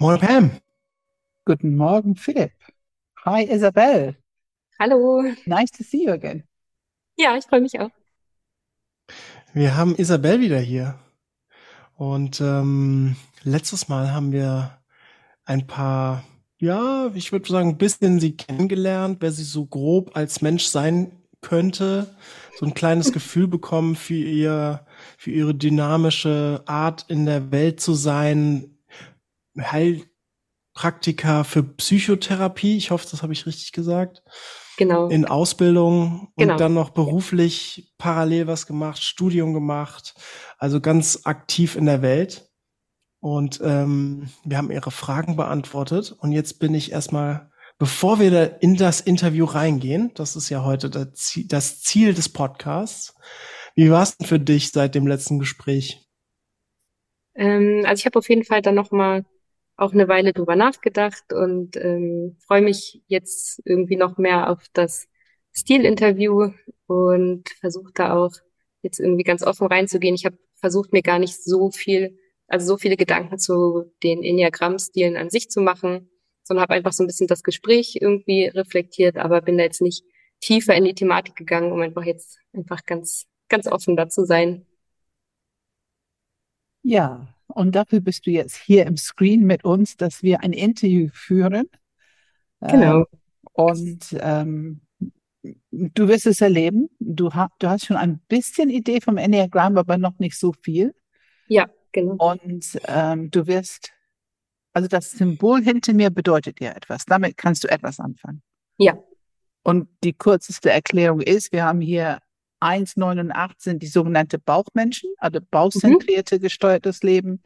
Moin Pam. Guten Morgen, Philipp. Hi, Isabel. Hallo. Nice to see you again. Ja, ich freue mich auch. Wir haben Isabel wieder hier. Und ähm, letztes Mal haben wir ein paar, ja, ich würde sagen, ein bisschen sie kennengelernt, wer sie so grob als Mensch sein könnte. So ein kleines Gefühl bekommen für ihr, für ihre dynamische Art in der Welt zu sein, Heilpraktiker für Psychotherapie. Ich hoffe, das habe ich richtig gesagt. Genau. In Ausbildung Genau. und dann noch beruflich parallel was gemacht, Studium gemacht, also ganz aktiv in der Welt. Und ähm, wir haben ihre Fragen beantwortet. Und jetzt bin ich erstmal, bevor wir da in das Interview reingehen, das ist ja heute das Ziel, des Podcasts. Wie war es denn für dich seit dem letzten Gespräch? Ähm, also ich habe auf jeden Fall dann noch mal auch eine Weile drüber nachgedacht und ähm, freue mich jetzt irgendwie noch mehr auf das Stilinterview und versuche da auch jetzt irgendwie ganz offen reinzugehen. Ich habe versucht, mir gar nicht so viel, also so viele Gedanken zu den Enneagramm-Stilen an sich zu machen, sondern habe einfach so ein bisschen das Gespräch irgendwie reflektiert, aber bin da jetzt nicht tiefer in die Thematik gegangen, um einfach jetzt einfach ganz, ganz offen da zu sein. Ja, und dafür bist du jetzt hier im Screen mit uns, dass wir ein Interview führen. Genau. Ähm, und ähm, du wirst es erleben. Du, ha du hast schon ein bisschen Idee vom Enneagramm, aber noch nicht so viel. Ja, genau. Und ähm, du wirst, also das Symbol hinter mir bedeutet dir etwas. Damit kannst du etwas anfangen. Ja. Und die kürzeste Erklärung ist, wir haben hier 1,89 sind die sogenannte Bauchmenschen, also bauchzentrierte gesteuertes Leben.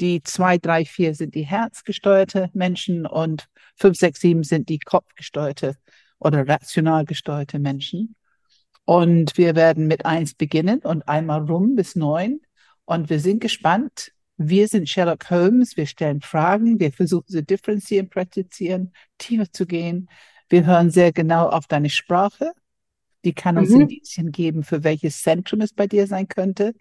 Die 2, 3, 4 sind die herzgesteuerte Menschen und 5, 6, 7 sind die kopfgesteuerte oder rational gesteuerte Menschen. Und wir werden mit 1 beginnen und einmal rum bis 9. Und wir sind gespannt. Wir sind Sherlock Holmes. Wir stellen Fragen. Wir versuchen sie differenzieren, präzisieren, tiefer zu gehen. Wir hören sehr genau auf deine Sprache. Die kann uns Mhm. Indizien geben, für welches Zentrum es bei dir sein könnte.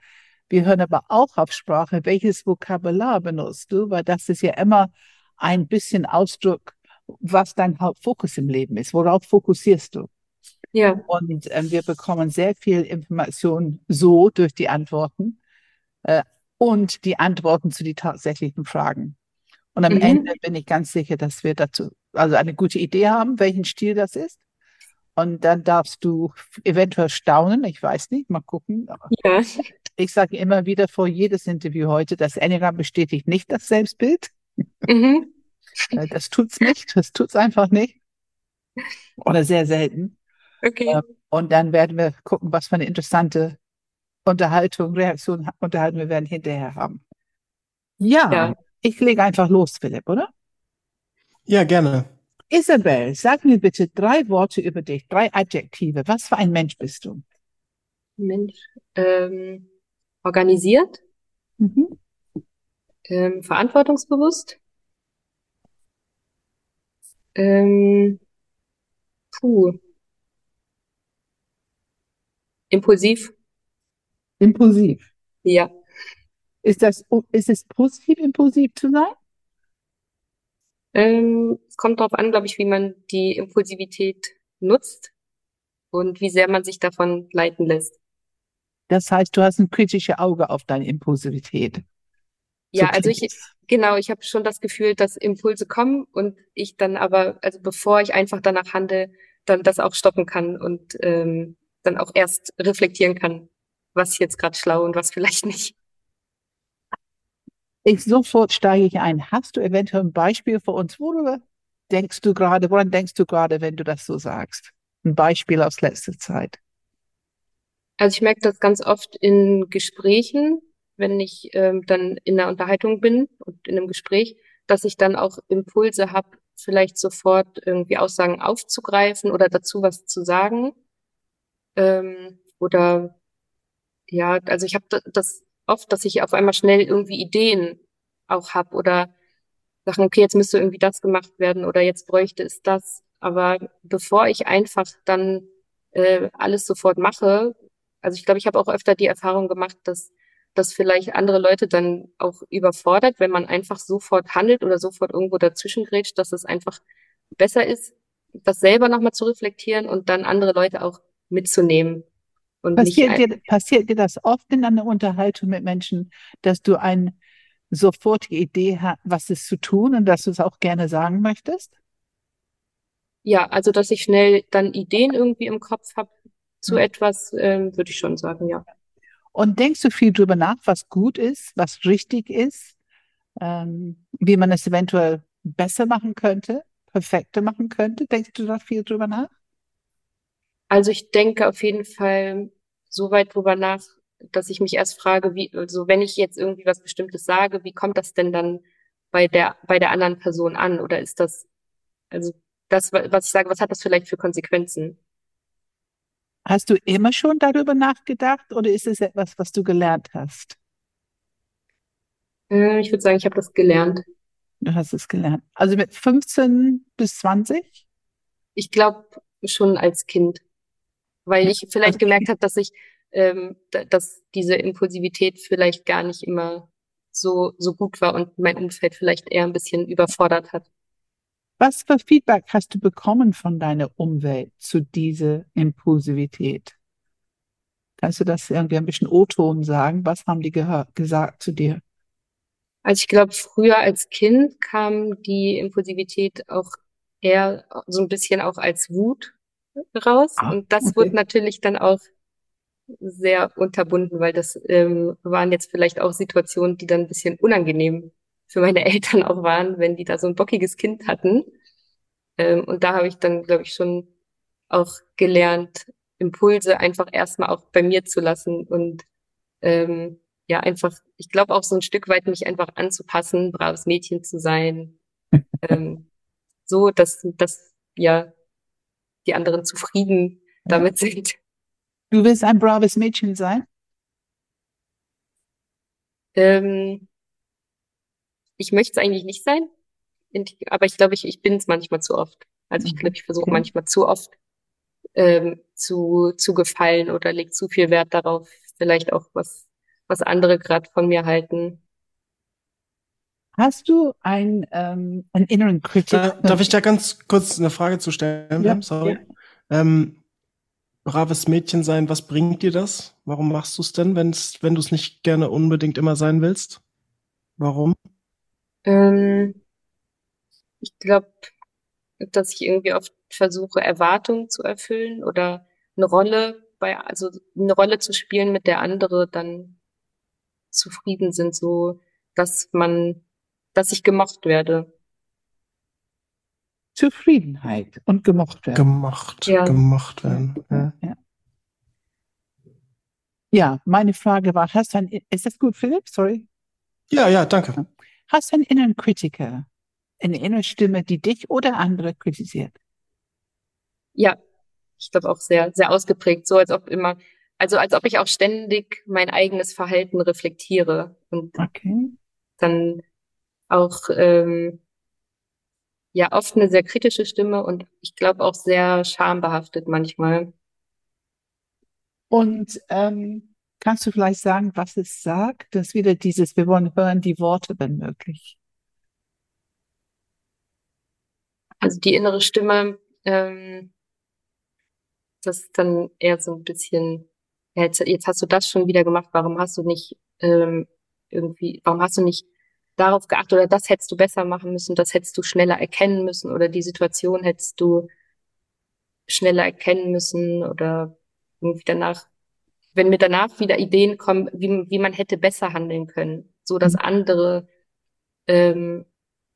Wir hören aber auch auf Sprache, welches Vokabular benutzt du, weil das ist ja immer ein bisschen Ausdruck, was dein Hauptfokus im Leben ist. Worauf fokussierst du? Ja. Und ähm, wir bekommen sehr viel Information so durch die Antworten äh, und die Antworten zu den tatsächlichen Fragen. Und am Mhm. Ende bin ich ganz sicher, dass wir dazu also eine gute Idee haben, welchen Stil das ist. Und dann darfst du eventuell staunen, ich weiß nicht, mal gucken. Ja. ich sage immer wieder vor jedes Interview heute, das Enneagramm bestätigt nicht das Selbstbild. Mhm. Äh, Das tut's nicht, das tut's einfach nicht. Oder sehr selten. Okay. Ja. Und dann werden wir gucken, was für eine interessante Unterhaltung, Reaktion, Unterhaltung wir werden hinterher haben. Ja, Ja. ich lege einfach los, Philipp, oder? Ja, gerne. Isabel, sag mir bitte drei Worte über dich, drei Adjektive. Was für ein Mensch bist du? Mensch. Ähm, organisiert, Mhm. ähm, verantwortungsbewusst. Ähm, puh. Impulsiv. Impulsiv. Ja. Ist das, ist es positiv, impulsiv zu sein? Ähm, es kommt darauf an, glaube ich, wie man die Impulsivität nutzt und wie sehr man sich davon leiten lässt. Das heißt, du hast ein kritisches Auge auf deine Impulsivität. So Ja, also klingt ich, genau, ich habe schon das Gefühl, dass Impulse kommen und ich dann aber, also bevor ich einfach danach handle, dann das auch stoppen kann und ähm, dann auch erst reflektieren kann, was jetzt gerade schlau und was vielleicht nicht. Ich sofort steige ich ein. Hast du eventuell ein Beispiel für uns? Worüber denkst du gerade, woran denkst du gerade, wenn du das so sagst? Ein Beispiel aus letzter Zeit. Also ich merke das ganz oft in Gesprächen, wenn ich ähm, dann in einer Unterhaltung bin und in einem Gespräch, dass ich dann auch Impulse habe, vielleicht sofort irgendwie Aussagen aufzugreifen oder dazu was zu sagen. Ähm, oder ja, also ich habe das oft, dass ich auf einmal schnell irgendwie Ideen auch habe oder Sachen, okay, jetzt müsste irgendwie das gemacht werden oder jetzt bräuchte es das. Aber bevor ich einfach dann äh, alles sofort mache, also ich glaube, ich habe auch öfter die Erfahrung gemacht, dass das vielleicht andere Leute dann auch überfordert, wenn man einfach sofort handelt oder sofort irgendwo dazwischen grätscht, dass es einfach besser ist, das selber nochmal zu reflektieren und dann andere Leute auch mitzunehmen. Passiert, dir, passiert dir das oft in einer Unterhaltung mit Menschen, dass du eine sofortige Idee hast, was es zu tun und dass du es auch gerne sagen möchtest? Ja, also dass ich schnell dann Ideen irgendwie im Kopf habe zu mhm. etwas, ähm, würde ich schon sagen, ja. Und denkst du viel drüber nach, was gut ist, was richtig ist, ähm, wie man es eventuell besser machen könnte, perfekter machen könnte? Denkst du da viel drüber nach? Also ich denke auf jeden Fall so weit drüber nach, dass ich mich erst frage, wie, also wenn ich jetzt irgendwie was Bestimmtes sage, wie kommt das denn dann bei der, bei der anderen Person an? Oder ist das, also das, was ich sage, was hat das vielleicht für Konsequenzen? Hast du immer schon darüber nachgedacht oder ist es etwas, was du gelernt hast? Äh, ich würde sagen, ich habe das gelernt. Du hast es gelernt. Also mit 15 bis 20? Ich glaube schon als Kind, weil ich vielleicht gemerkt habe, dass ich, ähm, dass diese Impulsivität vielleicht gar nicht immer so so gut war und mein Umfeld vielleicht eher ein bisschen überfordert hat. Was für Feedback hast du bekommen von deiner Umwelt zu dieser Impulsivität? Kannst du das irgendwie ein bisschen O-Ton sagen? Was haben die gesagt zu dir? Also ich glaube, früher als Kind kam die Impulsivität auch eher so ein bisschen auch als Wut raus. Ah, und das okay. wird natürlich dann auch sehr unterbunden, weil das ähm, waren jetzt vielleicht auch Situationen, die dann ein bisschen unangenehm für meine Eltern auch waren, wenn die da so ein bockiges Kind hatten. Ähm, und da habe ich dann, glaube ich, schon auch gelernt, Impulse einfach erstmal auch bei mir zu lassen und ähm, ja, einfach, ich glaube auch so ein Stück weit mich einfach anzupassen, braves Mädchen zu sein, ähm, so, dass, dass ja die anderen zufrieden damit sind. Du willst ein braves Mädchen sein? Ähm, ich möchte es eigentlich nicht sein, aber ich glaube, ich, ich bin es manchmal zu oft. Also ich glaube, ich versuche manchmal zu oft ähm, zu, zu gefallen oder lege zu viel Wert darauf, vielleicht auch was, was andere gerade von mir halten. Hast du ein, ähm, einen inneren Kritiker? Da, darf ich da ganz kurz eine Frage zu stellen? Ja, Sorry. Ja. Ähm, braves Mädchen sein, was bringt dir das? Warum machst du es denn, wenn's, wenn du es nicht gerne unbedingt immer sein willst? Warum? Ähm, ich glaube, dass ich irgendwie oft versuche, Erwartungen zu erfüllen oder eine Rolle bei, also eine Rolle zu spielen, mit der andere dann zufrieden sind, so dass man, dass ich gemocht werde. Zufriedenheit und gemocht werden. Gemocht, ja. gemocht werden. Ja. ja. Ja, meine Frage war, hast du ein, ist das gut, Philipp? Sorry. Ja, ja, danke. Hast du einen inneren Kritiker? Eine innere Stimme, die dich oder andere kritisiert? Ja, ich glaube auch sehr, sehr ausgeprägt. So als ob immer, also als ob ich auch ständig mein eigenes Verhalten reflektiere und okay. dann auch ähm, ja oft eine sehr kritische Stimme und ich glaube auch sehr schambehaftet manchmal. Und ähm, Kannst du vielleicht sagen, was es sagt? Das wieder dieses, wir wollen hören die Worte, wenn möglich. Also die innere Stimme, ähm, das ist dann eher so ein bisschen, ja, jetzt, jetzt hast du das schon wieder gemacht, warum hast du nicht ähm, irgendwie, warum hast du nicht darauf geachtet oder das hättest du besser machen müssen, das hättest du schneller erkennen müssen oder die Situation hättest du schneller erkennen müssen oder irgendwie danach wenn mir danach wieder Ideen kommen, wie, wie man hätte besser handeln können, so dass mhm. andere ähm,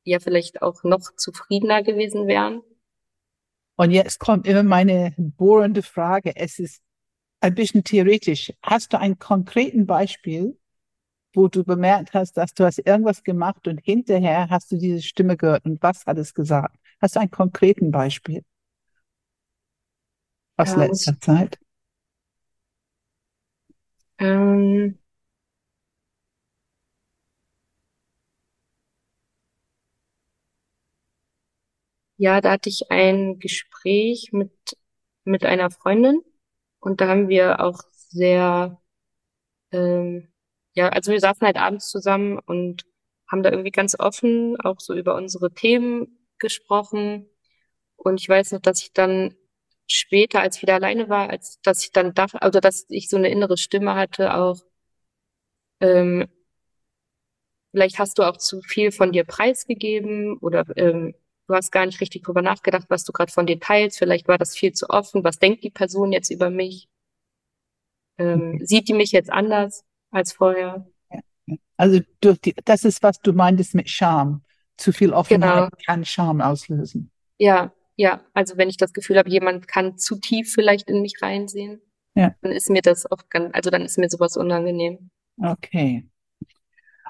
ja vielleicht auch noch zufriedener gewesen wären. Und jetzt kommt immer meine bohrende Frage. Es ist ein bisschen theoretisch. Hast du ein konkreten Beispiel, wo du bemerkt hast, dass du hast irgendwas gemacht und hinterher hast du diese Stimme gehört und was hat es gesagt? Hast du ein konkreten Beispiel aus ja, letzter Zeit? Ähm, ja, da hatte ich ein Gespräch mit, mit einer Freundin und da haben wir auch sehr, ähm, ja, also wir saßen halt abends zusammen und haben da irgendwie ganz offen auch so über unsere Themen gesprochen. Und ich weiß noch, dass ich dann später, als ich wieder alleine war, als dass ich dann dachte, also dass ich so eine innere Stimme hatte, auch ähm, vielleicht hast du auch zu viel von dir preisgegeben oder ähm, du hast gar nicht richtig drüber nachgedacht, was du gerade von dir teilst. Vielleicht war das viel zu offen. Was denkt die Person jetzt über mich? Ähm, sieht die mich jetzt anders als vorher? Also durch die, das ist, was du meintest mit Scham. Zu viel Offenheit genau. kann Scham auslösen. Ja, ja. Also wenn ich das Gefühl habe, jemand kann zu tief vielleicht in mich reinsehen, ja. dann ist mir das oft ganz, also dann ist mir sowas unangenehm. Okay.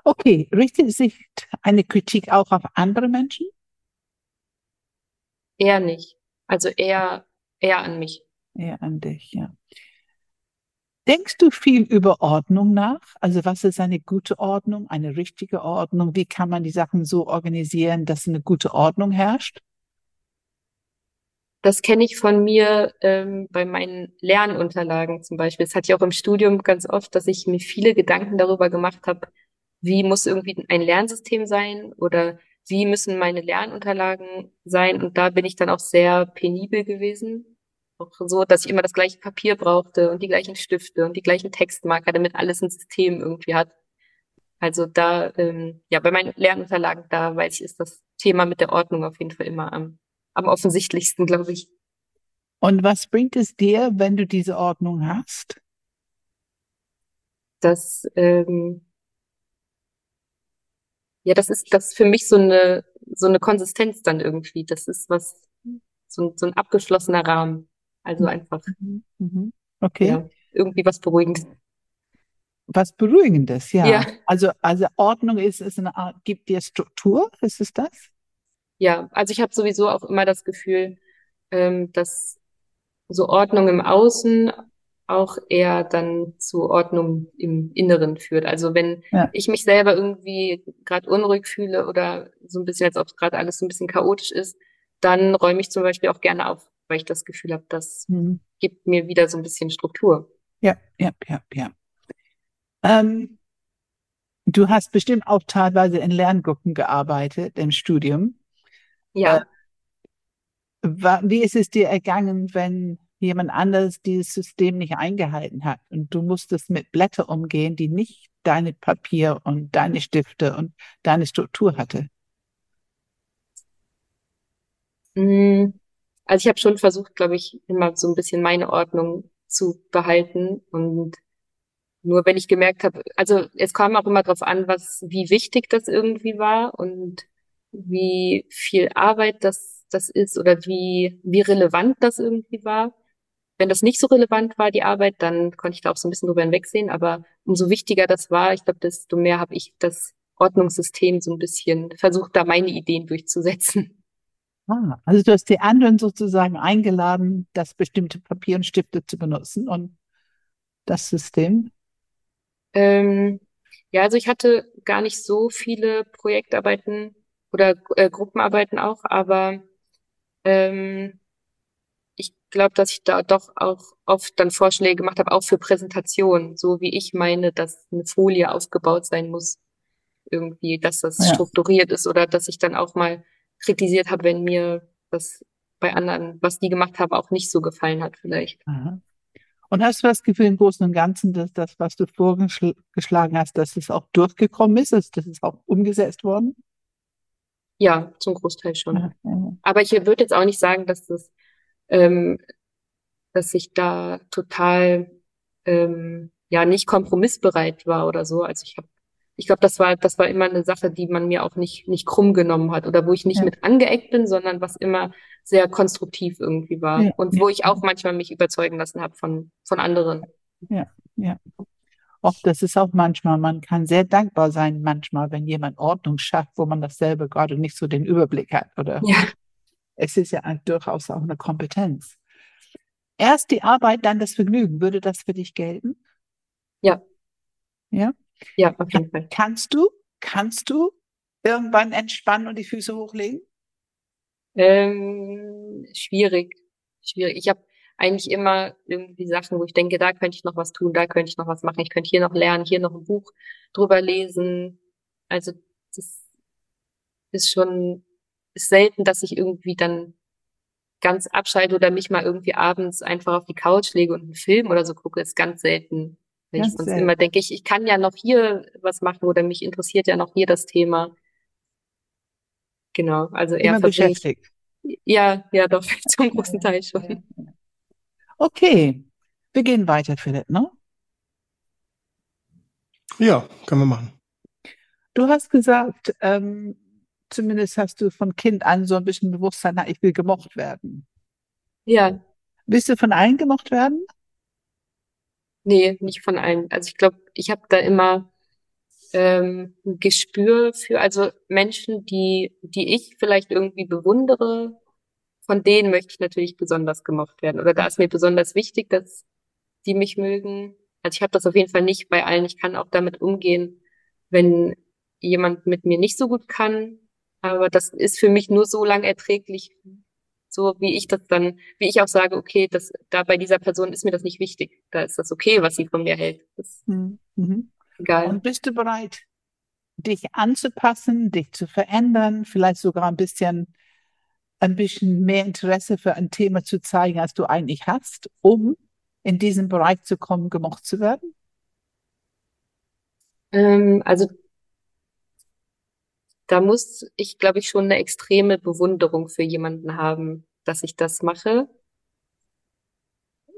Okay, richtet sich eine Kritik auch auf andere Menschen? Eher nicht. Also eher, eher an mich. Eher an dich, ja. Denkst du viel über Ordnung nach? Also was ist eine gute Ordnung, eine richtige Ordnung? Wie kann man die Sachen so organisieren, dass eine gute Ordnung herrscht? Das kenne ich von mir ähm, bei meinen Lernunterlagen zum Beispiel. Das hatte ich auch im Studium ganz oft, dass ich mir viele Gedanken darüber gemacht habe, wie muss irgendwie ein Lernsystem sein oder wie müssen meine Lernunterlagen sein. Und da bin ich dann auch sehr penibel gewesen so, dass ich immer das gleiche Papier brauchte und die gleichen Stifte und die gleichen Textmarker, damit alles ein System irgendwie hat. Also da, ähm, ja, bei meinen Lernunterlagen, da weiß ich, ist das Thema mit der Ordnung auf jeden Fall immer am, am offensichtlichsten, glaube ich. Und was bringt es dir, wenn du diese Ordnung hast? Das, ähm, ja, das ist das für mich so eine so eine Konsistenz dann irgendwie. Das ist was so, so ein abgeschlossener Rahmen. Also mhm. einfach. Mhm. Okay. Ja, irgendwie was Beruhigendes. Was Beruhigendes, ja. ja. Also, also Ordnung ist, ist eine Art, gibt dir Struktur, ist es das? Ja, also ich habe sowieso auch immer das Gefühl, ähm, dass so Ordnung im Außen auch eher dann zu Ordnung im Inneren führt. Also wenn ja. ich mich selber irgendwie gerade unruhig fühle oder so ein bisschen, als ob gerade alles so ein bisschen chaotisch ist, dann räume ich zum Beispiel auch gerne auf weil ich das Gefühl habe, das mhm. gibt mir wieder so ein bisschen Struktur. Ja, ja, ja, ja. Ähm, du hast bestimmt auch teilweise in Lerngruppen gearbeitet im Studium. Ja. Äh, wie ist es dir ergangen, wenn jemand anderes dieses System nicht eingehalten hat und du musstest mit Blätter umgehen, die nicht deine Papier und deine Stifte und deine Struktur hatte? Mm, also ich habe schon versucht, glaube ich, immer so ein bisschen meine Ordnung zu behalten und nur wenn ich gemerkt habe, also es kam auch immer darauf an, was, wie wichtig das irgendwie war und wie viel Arbeit das, das ist oder wie, wie relevant das irgendwie war. Wenn das nicht so relevant war, die Arbeit, dann konnte ich da auch so ein bisschen drüber hinwegsehen. Aber umso wichtiger das war, ich glaube, desto mehr habe ich das Ordnungssystem so ein bisschen versucht, da meine Ideen durchzusetzen. Ah, also du hast die anderen sozusagen eingeladen, das bestimmte Papier und Stifte zu benutzen und das System? Ähm, ja, also ich hatte gar nicht so viele Projektarbeiten oder äh, Gruppenarbeiten auch, aber ähm, ich glaube, dass ich da doch auch oft dann Vorschläge gemacht habe, auch für Präsentationen, so wie ich meine, dass eine Folie aufgebaut sein muss, irgendwie, dass das ja. strukturiert ist oder dass ich dann auch mal kritisiert habe, wenn mir das bei anderen, was die gemacht haben, auch nicht so gefallen hat vielleicht. Aha. Und hast du das Gefühl im Großen und Ganzen, dass das, was du vorgeschlagen hast, dass es auch durchgekommen ist, dass das ist auch umgesetzt worden? Ja, zum Großteil schon. Aha, Aber ich würde jetzt auch nicht sagen, dass das, ähm, dass ich da total ähm, ja nicht kompromissbereit war oder so. Also ich habe ich glaube, das war, das war immer eine Sache, die man mir auch nicht, nicht krumm genommen hat oder wo ich nicht ja. mit angeeckt bin, sondern was immer sehr konstruktiv irgendwie war ja, und wo ich auch manchmal mich überzeugen lassen habe von, von anderen. Ja, ja. Auch das ist auch manchmal, man kann sehr dankbar sein, manchmal, wenn jemand Ordnung schafft, wo man dasselbe gerade nicht so den Überblick hat, oder? Ja. Es ist ja durchaus auch eine Kompetenz. Erst die Arbeit, dann das Vergnügen. Würde das für dich gelten? Ja. Ja? Ja, auf jeden Fall. Kannst du, kannst du irgendwann entspannen und die Füße hochlegen? Ähm, schwierig, schwierig. Ich habe eigentlich immer irgendwie Sachen, wo ich denke, da könnte ich noch was tun, da könnte ich noch was machen, ich könnte hier noch lernen, hier noch ein Buch drüber lesen. Also das ist schon ist selten, dass ich irgendwie dann ganz abschalte oder mich mal irgendwie abends einfach auf die Couch lege und einen Film oder so gucke, ist ganz selten. Ich sonst immer denke, ich, ich kann ja noch hier was machen oder mich interessiert ja noch hier das Thema. Genau, also eher Immer beschäftigt. Ja, ja, doch, zum großen Teil schon. Okay, wir gehen weiter, Philipp, ne? Ja, können wir machen. Du hast gesagt, ähm, zumindest hast du von Kind an so ein bisschen Bewusstsein, na, ich will gemocht werden. Ja. Willst du von allen gemocht werden? Nee, nicht von allen. Also ich glaube, ich habe da immer ähm, ein Gespür für, also Menschen, die, die ich vielleicht irgendwie bewundere, von denen möchte ich natürlich besonders gemocht werden. Oder da ist mir besonders wichtig, dass die mich mögen. Also ich habe das auf jeden Fall nicht bei allen. Ich kann auch damit umgehen, wenn jemand mit mir nicht so gut kann. Aber das ist für mich nur so lang erträglich, so wie ich das dann, wie ich auch sage, okay, das, da bei dieser Person ist mir das nicht wichtig. Da ist das okay, was sie von mir hält. Das, hm, mhm. egal. Und bist du bereit, dich anzupassen, dich zu verändern, vielleicht sogar ein bisschen, ein bisschen mehr Interesse für ein Thema zu zeigen, als du eigentlich hast, um in diesen Bereich zu kommen, gemocht zu werden? Ähm, also da muss ich, glaube ich, schon eine extreme Bewunderung für jemanden haben, dass ich das mache.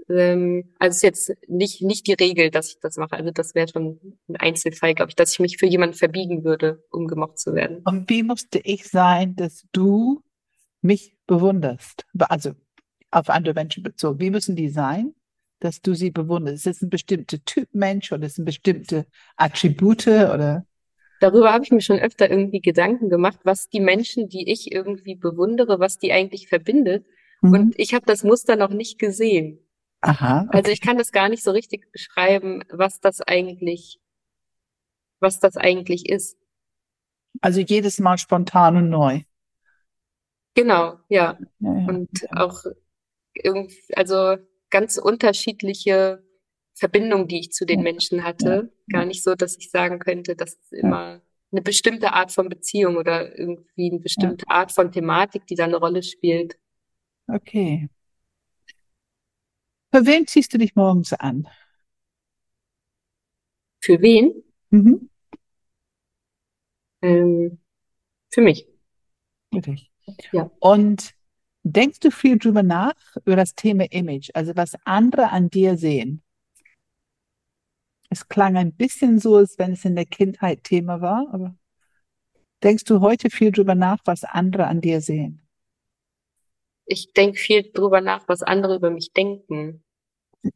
Ähm, also ist jetzt nicht, nicht die Regel, dass ich das mache. Also das wäre schon ein Einzelfall, glaube ich, dass ich mich für jemanden verbiegen würde, um gemocht zu werden. Und wie musste ich sein, dass du mich bewunderst? Also auf andere Menschen bezogen. Wie müssen die sein, dass du sie bewunderst? Ist es ein bestimmter Typ Mensch oder ist es bestimmte Attribute oder? Darüber habe ich mir schon öfter irgendwie Gedanken gemacht, was die Menschen, die ich irgendwie bewundere, was die eigentlich verbindet. Mhm. Und ich habe das Muster noch nicht gesehen. Aha. Okay. Also ich kann das gar nicht so richtig beschreiben, was das eigentlich, was das eigentlich ist. Also jedes Mal spontan und neu. Genau, ja. Ja, ja. Und auch irgendwie, also ganz unterschiedliche Verbindung, die ich zu den Menschen hatte. Gar nicht so, dass ich sagen könnte, das ist immer eine bestimmte Art von Beziehung oder irgendwie eine bestimmte Art von Thematik, die da eine Rolle spielt. Okay. Für wen ziehst du dich morgens an? Für wen? Mhm. Ähm, für mich. Für dich. Ja. Und denkst du viel drüber nach, über das Thema Image, also was andere an dir sehen? Es klang ein bisschen so, als wenn es in der Kindheit Thema war, aber denkst du heute viel drüber nach, was andere an dir sehen? Ich denke viel drüber nach, was andere über mich denken.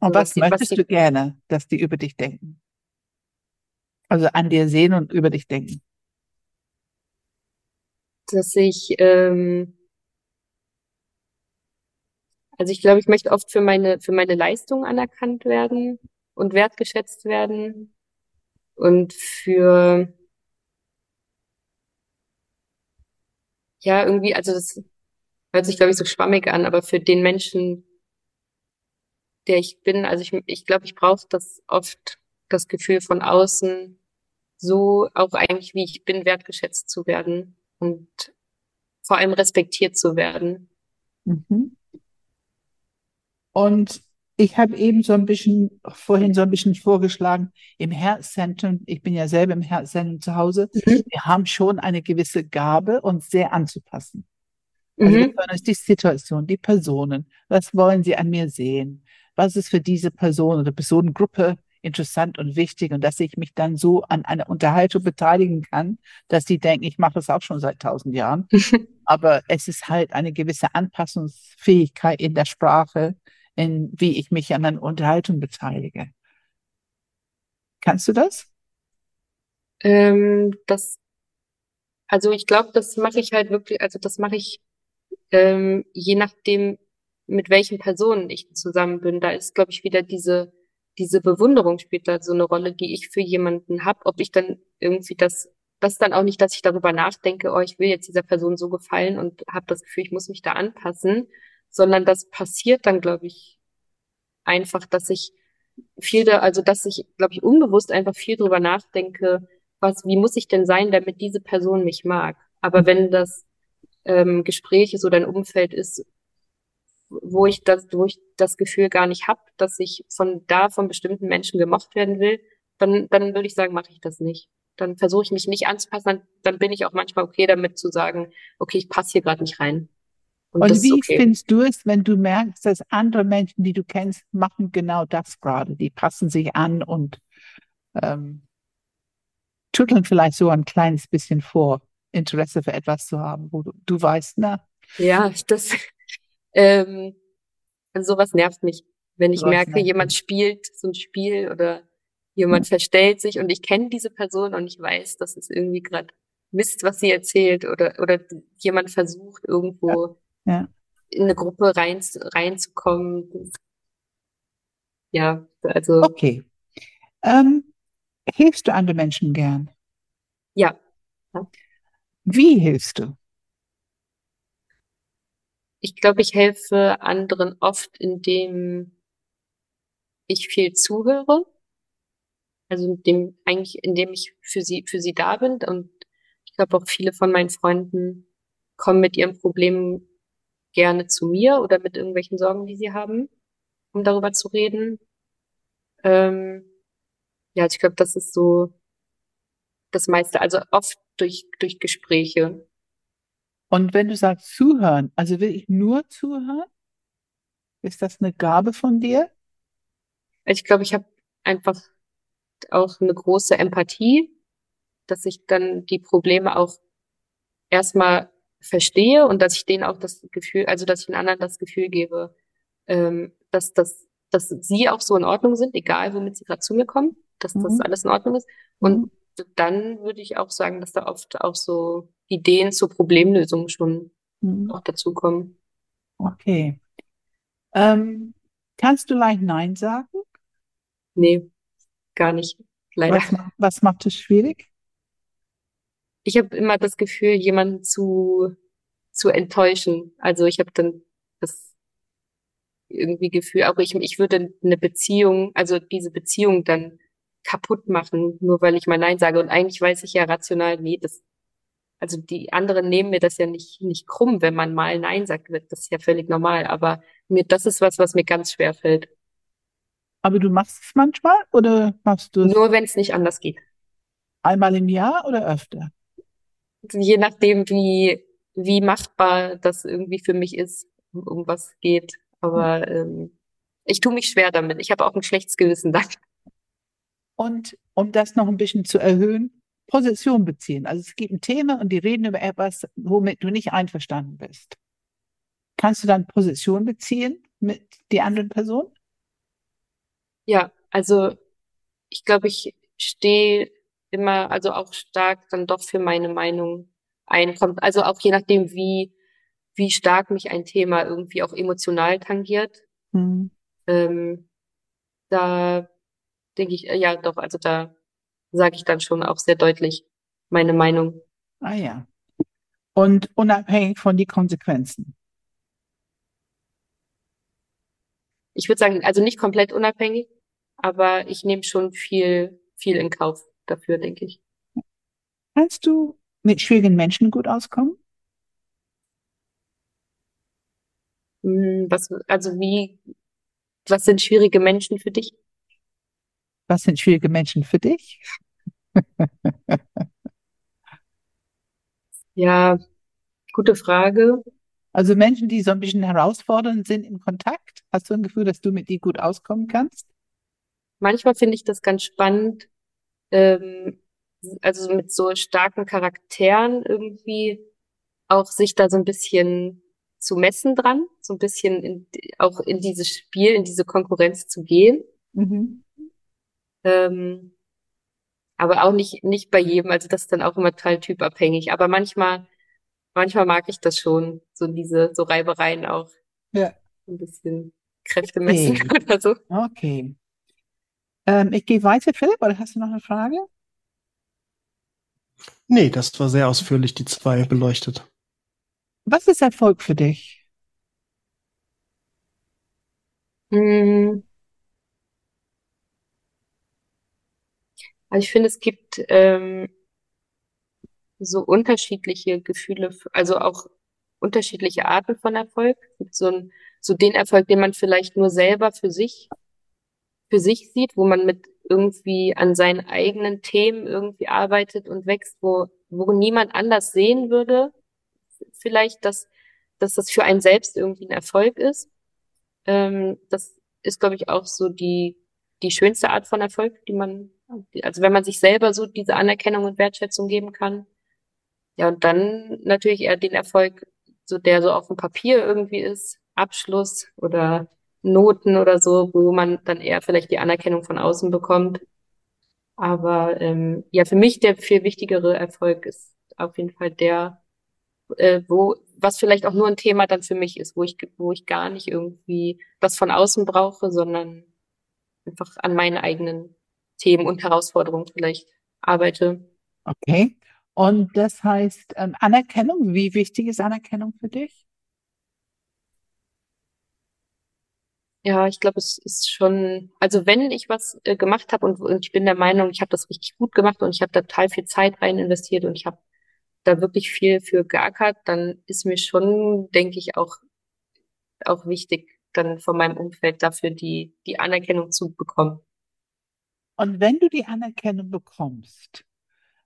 Und Also was was was möchtest sie- du gerne, dass die über dich denken? Also an dir sehen und über dich denken. Dass ich, ähm, also ich glaube, ich möchte oft für meine, für meine Leistung anerkannt werden und wertgeschätzt werden und für, ja, irgendwie, also das hört sich, glaube ich, so schwammig an, aber für den Menschen, der ich bin, also ich, ich glaube, ich brauche das oft, das Gefühl von außen, so auch eigentlich, wie ich bin, wertgeschätzt zu werden und vor allem respektiert zu werden. Mhm. Und ich habe eben so ein bisschen, vorhin so ein bisschen vorgeschlagen, im Herzzentrum, ich bin ja selber im Herzzentrum zu Hause, Mhm. wir haben schon eine gewisse Gabe, uns sehr anzupassen. Also wir Mhm. können uns die Situation, die Personen, was wollen sie an mir sehen? Was ist für diese Person oder Personengruppe interessant und wichtig und dass ich mich dann so an einer Unterhaltung beteiligen kann, dass die denken, ich mache das auch schon seit tausend Jahren. Aber es ist halt eine gewisse Anpassungsfähigkeit in der Sprache, in wie ich mich an einer Unterhaltung beteilige. Kannst du das? Ähm, das, also ich glaube, das mache ich halt wirklich, also das mache ich ähm, je nachdem, mit welchen Personen ich zusammen bin. Da ist, glaube ich, wieder diese, diese Bewunderung spielt da so eine Rolle, die ich für jemanden habe. Ob ich dann irgendwie das, das dann auch nicht, dass ich darüber nachdenke, oh, ich will jetzt dieser Person so gefallen und habe das Gefühl, ich muss mich da anpassen, sondern das passiert dann, glaube ich, einfach, dass ich viel da, also dass ich, glaube ich, unbewusst einfach viel drüber nachdenke, was, wie muss ich denn sein, damit diese Person mich mag? Aber wenn das ähm, Gespräch ist oder ein Umfeld ist, wo ich das, wo ich das Gefühl gar nicht habe, dass ich von da von bestimmten Menschen gemocht werden will, dann, dann würde ich sagen, mache ich das nicht. Dann versuche ich mich nicht anzupassen, dann, dann bin ich auch manchmal okay damit zu sagen, okay, ich passe hier gerade nicht rein. Und, Und wie okay. findest du es, wenn du merkst, dass andere Menschen, die du kennst, machen genau das gerade? Die passen sich an und ähm, tütteln vielleicht so ein kleines bisschen vor, Interesse für etwas zu haben, wo du, du weißt, na. Ja, das, ähm, sowas nervt mich. Wenn ich merke, jemand mich. spielt so ein Spiel oder jemand hm. verstellt sich und ich kenne diese Person und ich weiß, das ist irgendwie gerade Mist, was sie erzählt oder, oder jemand versucht irgendwo ja. Ja. in eine Gruppe rein, reinzukommen. Ja, also. Okay. Ähm, hilfst du anderen Menschen gern? Ja. ja. Wie hilfst du? Ich glaube, ich helfe anderen oft, indem ich viel zuhöre. Also indem, eigentlich, indem ich für sie, für sie da bin. Und ich glaube auch viele von meinen Freunden kommen mit ihren Problemen gerne zu mir oder mit irgendwelchen Sorgen, die sie haben, um darüber zu reden. Ähm, ja, ich glaube, das ist so das meiste. Also oft durch, durch Gespräche. Und wenn du sagst zuhören, also will ich nur zuhören? Ist das eine Gabe von dir? Ich glaube, ich habe einfach auch eine große Empathie, dass ich dann die Probleme auch erstmal verstehe und dass ich denen auch das Gefühl, also dass ich den anderen das Gefühl gebe, ähm, dass, dass, dass sie auch so in Ordnung sind, egal womit sie gerade zu mir kommen, dass mhm. das alles in Ordnung ist. Und mhm. dann würde ich auch sagen, dass da oft auch so Ideen zur Problemlösung schon mhm. auch dazukommen. Okay. Ähm, kannst du leicht Nein sagen? Nee, gar nicht. Leider. Was, was macht es schwierig? Ich habe immer das Gefühl, jemanden zu, zu enttäuschen. Also ich habe dann das irgendwie Gefühl, auch ich, ich würde eine Beziehung, also diese Beziehung dann kaputt machen, nur weil ich mal Nein sage. Und eigentlich weiß ich ja rational, nee, das also die anderen nehmen mir das ja nicht, nicht krumm, wenn man mal Nein sagt, wird das ja völlig normal. Aber mir, das ist was, was mir ganz schwer fällt. Aber du machst es manchmal oder machst du es? Nur wenn es nicht anders geht. Einmal im Jahr oder öfter? Je nachdem, wie, wie machbar das irgendwie für mich ist, um was geht. Aber ähm, ich tue mich schwer damit. Ich habe auch ein schlechtes Gewissen dann. Und um das noch ein bisschen zu erhöhen, Position beziehen. Also es gibt ein Thema und die reden über etwas, womit du nicht einverstanden bist. Kannst du dann Position beziehen mit die anderen Person? Ja, also ich glaube, ich stehe immer, also auch stark dann doch für meine Meinung ein. Kommt also auch je nachdem, wie wie stark mich ein Thema irgendwie auch emotional tangiert. Mhm. Ähm, da denke ich, ja doch, also da sage ich dann schon auch sehr deutlich meine Meinung. Ah ja. Und unabhängig von die Konsequenzen. Ich würde sagen, also nicht komplett unabhängig, aber ich nehme schon viel, viel in Kauf dafür, denke ich. Kannst du mit schwierigen Menschen gut auskommen? Hm, was, also wie, was sind schwierige Menschen für dich? Was sind schwierige Menschen für dich? Ja, gute Frage. Also Menschen, die so ein bisschen herausfordernd sind im Kontakt, hast du ein Gefühl, dass du mit die gut auskommen kannst? Manchmal finde ich das ganz spannend, ähm, also mit so starken Charakteren irgendwie auch sich da so ein bisschen zu messen dran, so ein bisschen in, auch in dieses Spiel, in diese Konkurrenz zu gehen. Mhm. Ähm, aber auch nicht, nicht bei jedem. Also das ist dann auch immer total typabhängig. Aber manchmal, manchmal mag ich das schon, so diese, so Reibereien auch. Ja. Ein bisschen Kräfte messen okay. oder so. Okay. Ähm, ich gehe weiter, Philipp, oder hast du noch eine Frage? Nee, das war sehr ausführlich, die zwei beleuchtet. Was ist Erfolg für dich? Hm. Also ich finde, es gibt ähm, so unterschiedliche Gefühle, also auch unterschiedliche Arten von Erfolg. Es gibt so, ein, so den Erfolg, den man vielleicht nur selber für sich für sich sieht, wo man mit irgendwie an seinen eigenen Themen irgendwie arbeitet und wächst, wo, wo niemand anders sehen würde. Vielleicht, dass, dass das für einen selbst irgendwie ein Erfolg ist. Ähm, das ist, glaube ich, auch so die, die schönste Art von Erfolg, die man, also wenn man sich selber so diese Anerkennung und Wertschätzung geben kann. Ja, und dann natürlich eher den Erfolg, so der so auf dem Papier irgendwie ist, Abschluss oder Noten oder so, wo man dann eher vielleicht die Anerkennung von außen bekommt. Aber ähm, ja, für mich der viel wichtigere Erfolg ist auf jeden Fall der, äh, wo, was vielleicht auch nur ein Thema dann für mich ist, wo ich, wo ich gar nicht irgendwie was von außen brauche, sondern einfach an meinen eigenen Themen und Herausforderungen vielleicht arbeite. Okay. Und das heißt, ähm, Anerkennung, wie wichtig ist Anerkennung für dich? Ja, ich glaube, es ist schon, also wenn ich was äh, gemacht habe und, und ich bin der Meinung, ich habe das richtig gut gemacht und ich habe da total viel Zeit rein investiert und ich habe da wirklich viel für geackert, dann ist mir schon, denke ich, auch, auch wichtig, dann von meinem Umfeld dafür die, die Anerkennung zu bekommen. Und wenn du die Anerkennung bekommst,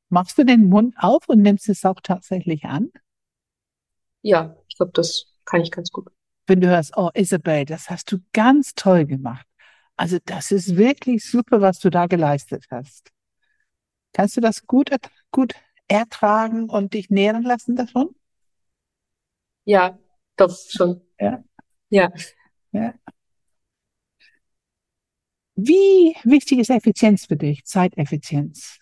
machst du den Mund auf und nimmst es auch tatsächlich an? Ja, ich glaube, das kann ich ganz gut wenn du hörst, oh Isabel, das hast du ganz toll gemacht. Also das ist wirklich super, was du da geleistet hast. Kannst du das gut, gut ertragen und dich nähren lassen davon? Ja, doch schon. Ja. Ja. ja. Wie wichtig ist Effizienz für dich, Zeiteffizienz?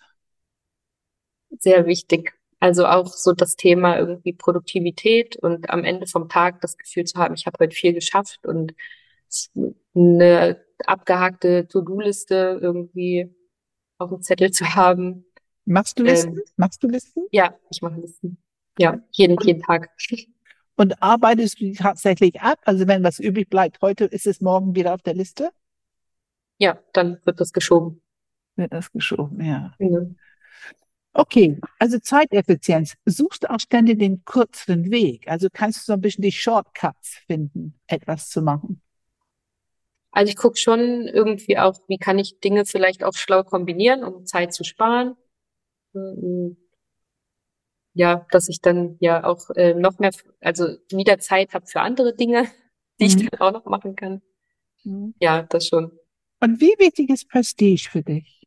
Sehr wichtig. Also auch so das Thema irgendwie Produktivität und am Ende vom Tag das Gefühl zu haben, ich habe heute viel geschafft und eine abgehackte To-Do-Liste irgendwie auf dem Zettel zu haben. Machst du Listen? Ähm, Machst du Listen? Ja, ich mache Listen. Ja, jeden, jeden Tag. Und arbeitest du tatsächlich ab? Also wenn was übrig bleibt heute, ist es morgen wieder auf der Liste? Ja, dann wird das geschoben. Wird das geschoben, ja. Mhm. Okay, also Zeiteffizienz. Suchst du auch ständig den kürzeren Weg? Also kannst du so ein bisschen die Shortcuts finden, etwas zu machen? Also ich gucke schon irgendwie auch, wie kann ich Dinge vielleicht auch schlau kombinieren, um Zeit zu sparen. Mm, ja, dass ich dann ja auch äh, noch mehr, also wieder Zeit habe für andere Dinge, die mhm. ich dann auch noch machen kann. Mhm. Ja, das schon. Und wie wichtig ist Prestige für dich?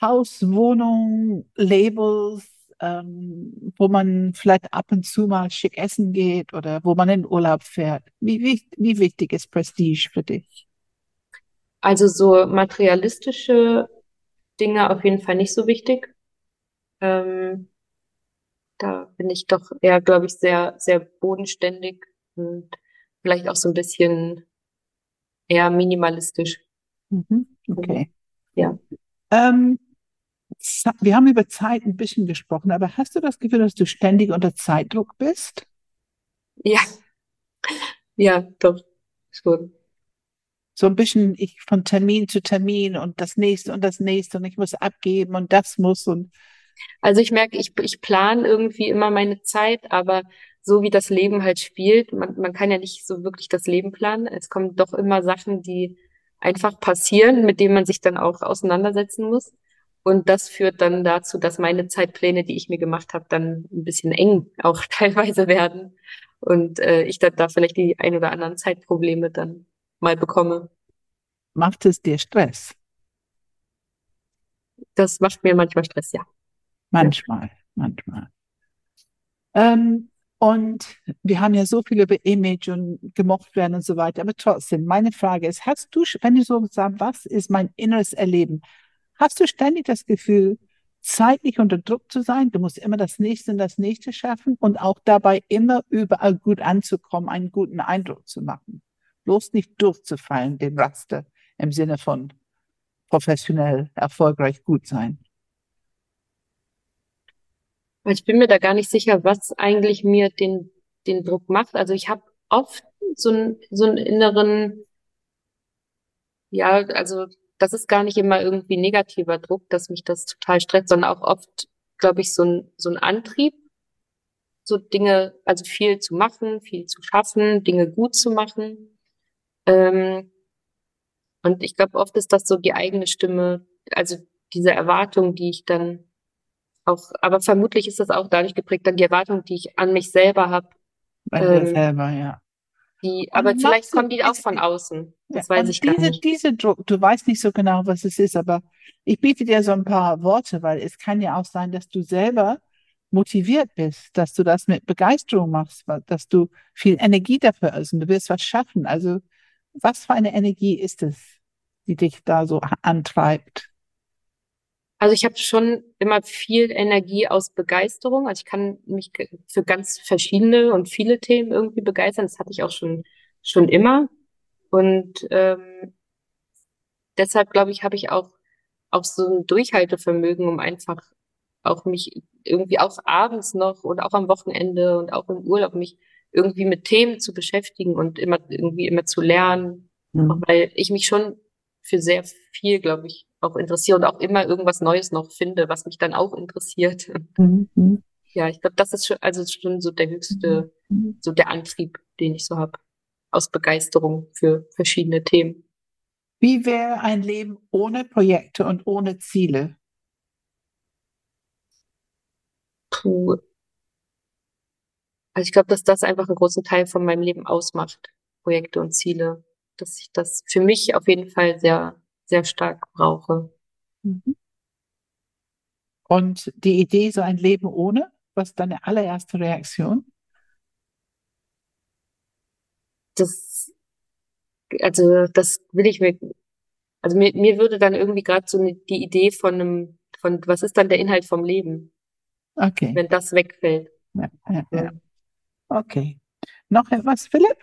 Haus, Wohnung, Labels, ähm, wo man vielleicht ab und zu mal schick essen geht oder wo man in Urlaub fährt. Wie, wie, wie wichtig ist Prestige für dich? Also so materialistische Dinge auf jeden Fall nicht so wichtig. Ähm, da bin ich doch eher, glaube ich, sehr, sehr bodenständig und vielleicht auch so ein bisschen eher minimalistisch. Mhm, okay. Ja. Ähm, wir haben über Zeit ein bisschen gesprochen, aber hast du das Gefühl, dass du ständig unter Zeitdruck bist? Ja, ja, doch, schon. So ein bisschen ich von Termin zu Termin und das nächste und das nächste und ich muss abgeben und das muss und. Also ich merke, ich, ich plane irgendwie immer meine Zeit, aber so wie das Leben halt spielt, man, man kann ja nicht so wirklich das Leben planen. Es kommen doch immer Sachen, die einfach passieren, mit denen man sich dann auch auseinandersetzen muss. Und das führt dann dazu, dass meine Zeitpläne, die ich mir gemacht habe, dann ein bisschen eng auch teilweise werden. Und äh, ich dann da vielleicht die ein oder anderen Zeitprobleme dann mal bekomme. Macht es dir Stress? Das macht mir manchmal Stress, ja. Manchmal, manchmal. Ähm, und wir haben ja so viel über Image und gemocht werden und so weiter. Aber trotzdem, meine Frage ist, hast du, wenn du so sagst, was ist mein inneres Erleben? Hast du ständig das Gefühl, zeitlich unter Druck zu sein? Du musst immer das Nächste und das Nächste schaffen und auch dabei immer überall gut anzukommen, einen guten Eindruck zu machen. Bloß nicht durchzufallen, den Raster im Sinne von professionell, erfolgreich, gut sein. Ich bin mir da gar nicht sicher, was eigentlich mir den, den Druck macht. Also ich habe oft so, ein, so einen inneren, ja, also das ist gar nicht immer irgendwie negativer Druck, dass mich das total stresst, sondern auch oft, glaube ich, so ein, so ein Antrieb, so Dinge, also viel zu machen, viel zu schaffen, Dinge gut zu machen. Ähm, und ich glaube, oft ist das so die eigene Stimme, also diese Erwartung, die ich dann auch, aber vermutlich ist das auch dadurch geprägt, dann die Erwartung, die ich an mich selber habe. Bei ähm, selber, ja. Die, aber vielleicht kommen die auch von außen. Das ja, weiß ich diese, gar nicht. Diese Druck, du weißt nicht so genau, was es ist, aber ich biete dir so ein paar Worte, weil es kann ja auch sein, dass du selber motiviert bist, dass du das mit Begeisterung machst, dass du viel Energie dafür hast und du wirst was schaffen. Also was für eine Energie ist es, die dich da so antreibt? Also ich habe schon immer viel Energie aus Begeisterung. Also ich kann mich für ganz verschiedene und viele Themen irgendwie begeistern. Das hatte ich auch schon schon immer. Und ähm, deshalb glaube ich, habe ich auch auch so ein Durchhaltevermögen, um einfach auch mich irgendwie auch abends noch und auch am Wochenende und auch im Urlaub mich irgendwie mit Themen zu beschäftigen und immer irgendwie immer zu lernen, mhm. weil ich mich schon für sehr viel, glaube ich, auch interessiere und auch immer irgendwas Neues noch finde, was mich dann auch interessiert. Mhm. Ja, ich glaube, das ist schon, also schon so der höchste, mhm. so der Antrieb, den ich so habe, aus Begeisterung für verschiedene Themen. Wie wäre ein Leben ohne Projekte und ohne Ziele? Puh. Also ich glaube, dass das einfach einen großen Teil von meinem Leben ausmacht, Projekte und Ziele. Dass ich das für mich auf jeden Fall sehr, sehr stark brauche. Mhm. Und die Idee, so ein Leben ohne, was ist deine allererste Reaktion? Das, also das will ich mir, also mir, mir würde dann irgendwie gerade so die Idee von einem, von was ist dann der Inhalt vom Leben? Okay. Wenn das wegfällt. Ja, ja, ja. Okay. Noch etwas, Philipp?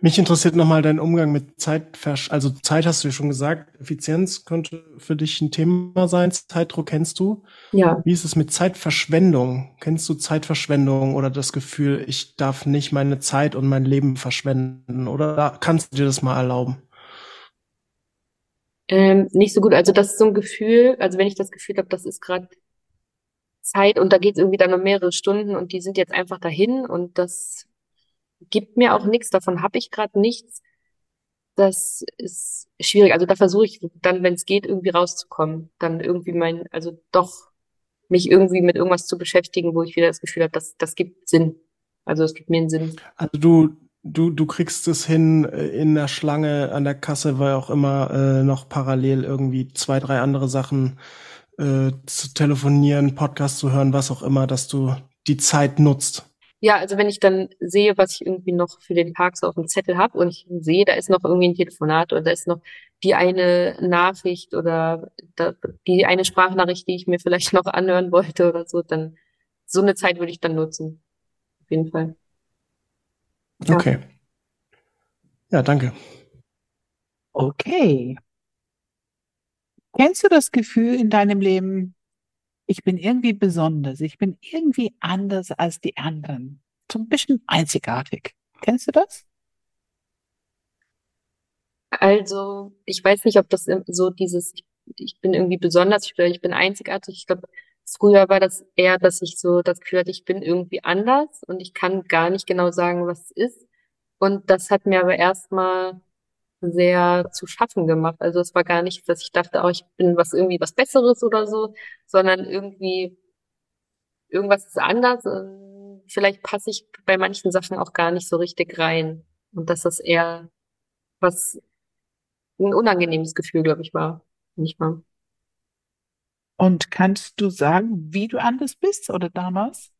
Mich interessiert nochmal dein Umgang mit Zeitversch, also Zeit hast du ja schon gesagt, Effizienz könnte für dich ein Thema sein. Zeitdruck kennst du. Ja. Wie ist es mit Zeitverschwendung? Kennst du Zeitverschwendung oder das Gefühl, ich darf nicht meine Zeit und mein Leben verschwenden? Oder kannst du dir das mal erlauben? Ähm, nicht so gut. Also das ist so ein Gefühl, also wenn ich das Gefühl habe, das ist gerade Zeit und da geht es irgendwie dann um mehrere Stunden und die sind jetzt einfach dahin und das gibt mir auch nichts, davon habe ich gerade nichts. Das ist schwierig. Also da versuche ich dann, wenn es geht, irgendwie rauszukommen. Dann irgendwie mein, also doch mich irgendwie mit irgendwas zu beschäftigen, wo ich wieder das Gefühl habe, das, das gibt Sinn. Also es gibt mir einen Sinn. Also du, du, du kriegst es hin äh, in der Schlange an der Kasse, weil auch immer äh, noch parallel irgendwie zwei, drei andere Sachen äh, zu telefonieren, Podcast zu hören, was auch immer, dass du die Zeit nutzt. Ja, also wenn ich dann sehe, was ich irgendwie noch für den Tag so auf dem Zettel habe und ich sehe, da ist noch irgendwie ein Telefonat oder da ist noch die eine Nachricht oder da, die eine Sprachnachricht, die ich mir vielleicht noch anhören wollte oder so, dann so eine Zeit würde ich dann nutzen. Auf jeden Fall. Ja. Okay. Ja, danke. Okay. Kennst du das Gefühl in deinem Leben, ich bin irgendwie besonders, ich bin irgendwie anders als die anderen, so ein bisschen einzigartig? Kennst du das? Also, ich weiß nicht, ob das so dieses, ich bin irgendwie besonders, ich bin, einzigartig. Ich glaube, früher war das eher, dass ich so das Gefühl hatte, ich bin irgendwie anders und ich kann gar nicht genau sagen, was es ist. Und das hat mir aber erstmal sehr zu schaffen gemacht. Also es war gar nicht, dass ich dachte, oh, ich bin was irgendwie was Besseres oder so, sondern irgendwie irgendwas ist anders. Vielleicht passe ich bei manchen Sachen auch gar nicht so richtig rein. Und dass das eher was ein unangenehmes Gefühl, glaube ich, war. Nicht mal. Und kannst du sagen, wie du anders bist oder damals?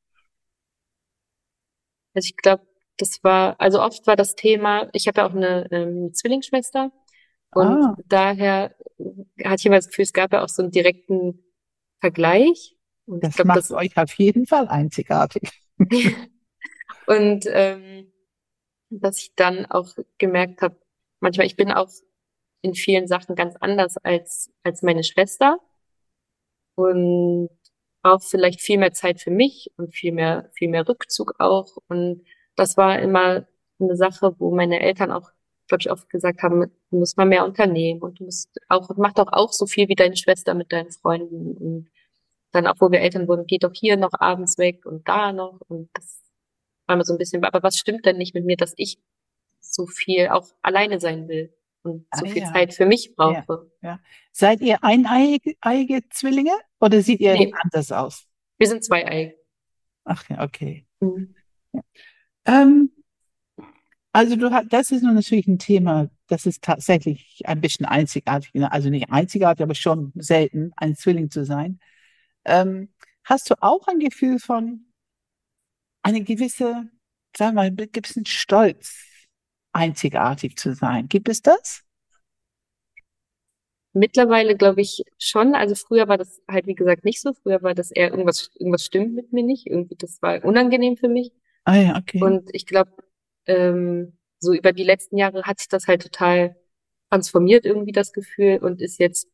Also ich glaube, das war, also oft war das Thema, ich habe ja auch eine ähm, Zwillingsschwester und ah. daher hatte ich immer das Gefühl, es gab ja auch so einen direkten Vergleich. Und das glaub, macht das, euch auf jeden Fall einzigartig. und ähm, dass ich dann auch gemerkt habe, manchmal, ich bin auch in vielen Sachen ganz anders als, als meine Schwester und auch vielleicht viel mehr Zeit für mich und viel mehr, viel mehr Rückzug auch und das war immer eine Sache, wo meine Eltern auch glaube ich, oft gesagt haben, du musst mal mehr unternehmen und du musst auch, mach doch auch so viel wie deine Schwester mit deinen Freunden und dann auch, wo wir Eltern wurden, geht doch hier noch abends weg und da noch und das war mir so ein bisschen, aber was stimmt denn nicht mit mir, dass ich so viel auch alleine sein will und so Ah, viel ja. Zeit für mich brauche. Ja. Seid ihr eineiige eiige Zwillinge oder sieht ihr Nee. anders aus? Wir sind zwei Ei. Ach ja, okay. Mhm. Ähm, also du hast, das ist nun natürlich ein Thema, das ist tatsächlich ein bisschen einzigartig, ne? also nicht einzigartig, aber schon selten, ein Zwilling zu sein. Ähm, hast du auch ein Gefühl von eine gewisse, sagen wir mal, gibt es einen Stolz, einzigartig zu sein? Gibt es das? Mittlerweile glaube ich schon. Also früher war das halt, wie gesagt, nicht so. Früher war das eher irgendwas, irgendwas stimmt mit mir nicht. Irgendwie, das war unangenehm für mich. Ah ja, okay. Und ich glaube, ähm, so über die letzten Jahre hat sich das halt total transformiert, irgendwie das Gefühl, und ist jetzt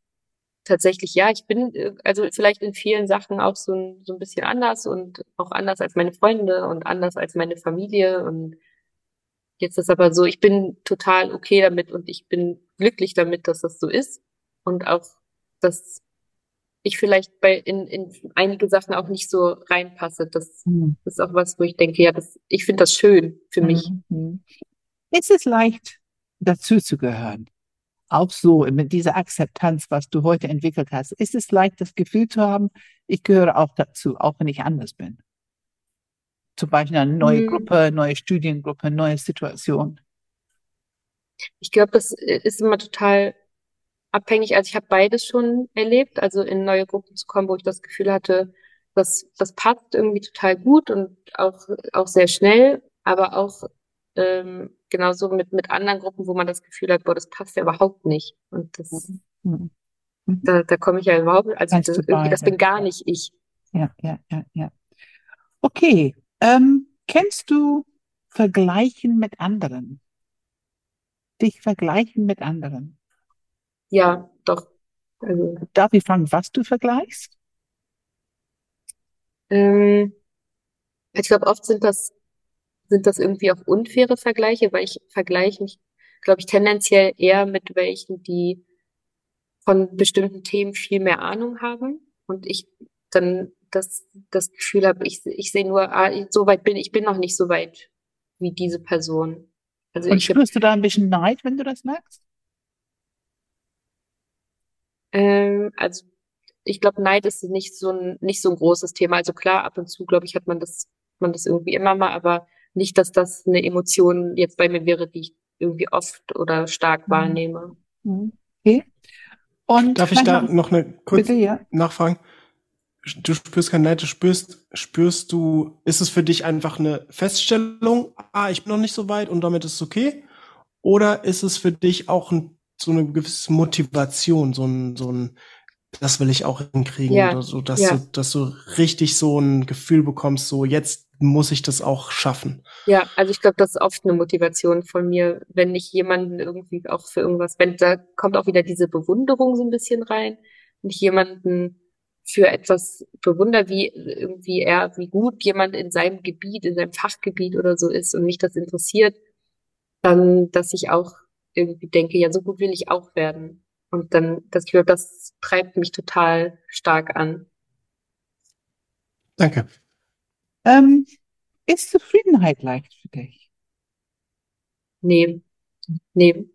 tatsächlich, ja, ich bin äh, also vielleicht in vielen Sachen auch so ein, so ein bisschen anders und auch anders als meine Freunde und anders als meine Familie. Und jetzt ist aber so, ich bin total okay damit und ich bin glücklich damit, dass das so ist. Und auch, dass ich vielleicht bei in, in einige Sachen auch nicht so reinpasse. Das Hm. ist auch was, wo ich denke, ja, das, ich finde das schön für mich. Mhm. Ist es leicht, dazu zu gehören? Auch so mit dieser Akzeptanz, was du heute entwickelt hast. Ist es leicht, das Gefühl zu haben, ich gehöre auch dazu, auch wenn ich anders bin? Zum Beispiel eine neue Hm. Gruppe, neue Studiengruppe, neue Situation. Ich glaube, das ist immer total abhängig. Also ich habe beides schon erlebt, also in neue Gruppen zu kommen, wo ich das Gefühl hatte, das, das passt irgendwie total gut und auch, auch sehr schnell, aber auch ähm, genauso mit, mit anderen Gruppen, wo man das Gefühl hat, boah, das passt ja überhaupt nicht. Und das, Mhm. da, da komme ich ja überhaupt, also das, irgendwie, das bin gar nicht ich. Ja, ja, ja, ja. Okay. Ähm, kennst du Vergleichen mit anderen? Dich vergleichen mit anderen? Ja, doch. Also, Darf ich fragen, was du vergleichst? ähm, ich glaube, oft sind das, sind das irgendwie auch unfaire Vergleiche, weil ich vergleiche mich, glaube ich, tendenziell eher mit welchen, die von bestimmten Themen viel mehr Ahnung haben und ich dann das, das Gefühl habe, ich, ich sehe nur, ah, so weit bin ich bin noch nicht so weit wie diese Person. Also Und ich spürst du da ein bisschen Neid, wenn du das merkst? Ähm, also ich glaube, Neid ist nicht so ein nicht so ein großes Thema. Also klar, ab und zu, glaube ich, hat man das man das irgendwie immer mal, aber nicht, dass das eine Emotion jetzt bei mir wäre, die ich irgendwie oft oder stark Mhm. wahrnehme. Mhm. Okay. Und Darf ich da noch eine kurze bitte, ja. Nachfragen? Du spürst kein Neid, du spürst, spürst du, ist es für dich einfach eine Feststellung, ah, ich bin noch nicht so weit und damit ist es okay? Oder ist es für dich auch ein, so eine gewisse Motivation, so ein, so ein, das will ich auch hinkriegen, Ja, oder so, dass ja. du, dass du richtig so ein Gefühl bekommst, so jetzt muss ich das auch schaffen. Ja, also ich glaube, das ist oft eine Motivation von mir, wenn ich jemanden irgendwie auch für irgendwas, wenn da kommt auch wieder diese Bewunderung so ein bisschen rein, wenn ich jemanden für etwas bewundere, wie irgendwie er, wie gut jemand in seinem Gebiet, in seinem Fachgebiet oder so ist und mich das interessiert, dann, dass ich auch irgendwie denke, ja, so gut will ich auch werden. Und dann, das, ich glaube, das treibt mich total stark an. Danke. Ähm, ist Zufriedenheit leicht für dich? Nee, nee.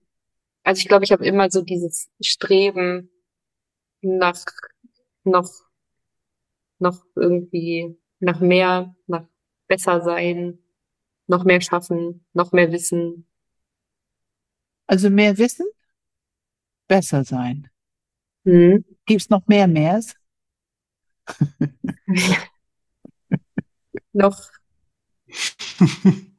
Also ich glaube, ich habe immer so dieses Streben nach noch, noch irgendwie nach mehr, nach besser sein, noch mehr schaffen, noch mehr wissen. Also mehr Wissen, besser sein. Hm. Gibt's noch mehr Mehrs? Noch,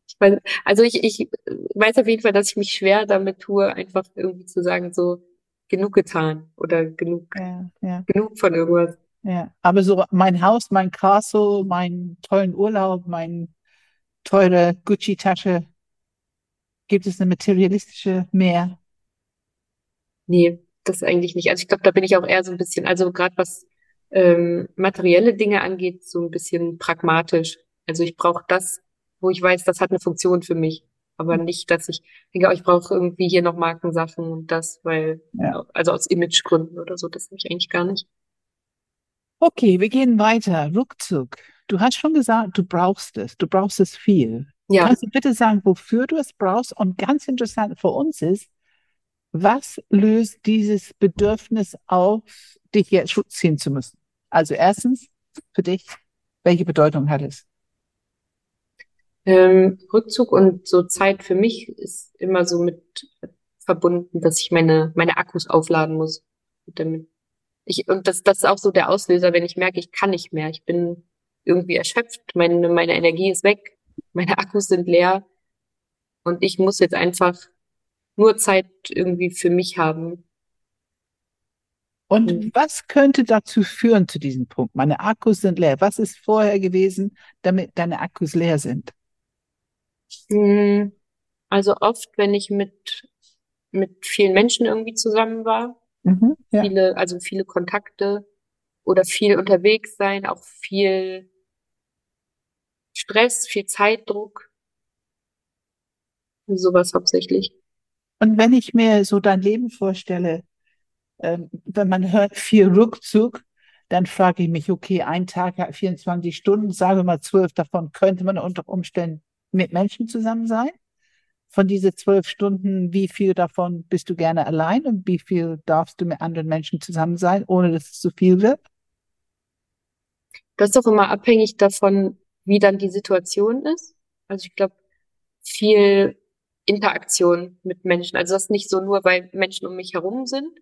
ich weiß, also ich, ich weiß auf jeden Fall, dass ich mich schwer damit tue, einfach irgendwie zu sagen, so genug getan oder genug, Ja, ja, genug von irgendwas. ja. Aber so mein Haus, mein Castle, meinen tollen Urlaub, mein teure Gucci-Tasche, gibt es eine materialistische mehr? Nee, das eigentlich nicht. Also ich glaube, da bin ich auch eher so ein bisschen, also gerade was ähm, materielle Dinge angeht, so ein bisschen pragmatisch. Also ich brauche das, wo ich weiß, das hat eine Funktion für mich. Aber nicht, dass ich denke, oh, ich brauche irgendwie hier noch Markensachen und das, weil, Ja. also aus Imagegründen oder so, das habe ich eigentlich gar nicht. Okay, wir gehen weiter. Rückzug. Du hast schon gesagt, du brauchst es. Du brauchst es viel. Ja, Kannst du bitte sagen, wofür du es brauchst? Und ganz interessant für uns ist, was löst dieses Bedürfnis auf, dich jetzt Schutz ziehen zu müssen? Also erstens, für dich, welche Bedeutung hat es? ähm, Rückzug und so Zeit für mich ist immer so mit verbunden, dass ich meine, meine Akkus aufladen muss. Und damit ich, und das, das ist auch so der Auslöser, wenn ich merke, ich kann nicht mehr. Ich bin irgendwie erschöpft, meine, meine Energie ist weg, meine Akkus sind leer und ich muss jetzt einfach nur Zeit irgendwie für mich haben. Und Mhm. was könnte dazu führen zu diesem Punkt? Meine Akkus sind leer. Was ist vorher gewesen, damit deine Akkus leer sind? Mm, Also oft, wenn ich mit, mit vielen Menschen irgendwie zusammen war, Mhm, ja. viele, also viele Kontakte oder viel unterwegs sein, auch viel Stress, viel Zeitdruck, sowas hauptsächlich. Und wenn ich mir so dein Leben vorstelle, ähm, wenn man hört viel Rückzug, dann frage ich mich, okay, ein Tag hat 24 Stunden, sagen wir mal zwölf davon könnte man unter Umständen mit Menschen zusammen sein. Von diese zwölf Stunden, wie viel davon bist du gerne allein und wie viel darfst du mit anderen Menschen zusammen sein, ohne dass es zu viel wird? Das ist doch immer abhängig davon, wie dann die Situation ist. Also ich glaube, viel Interaktion mit Menschen. Also das nicht so nur, weil Menschen um mich herum sind.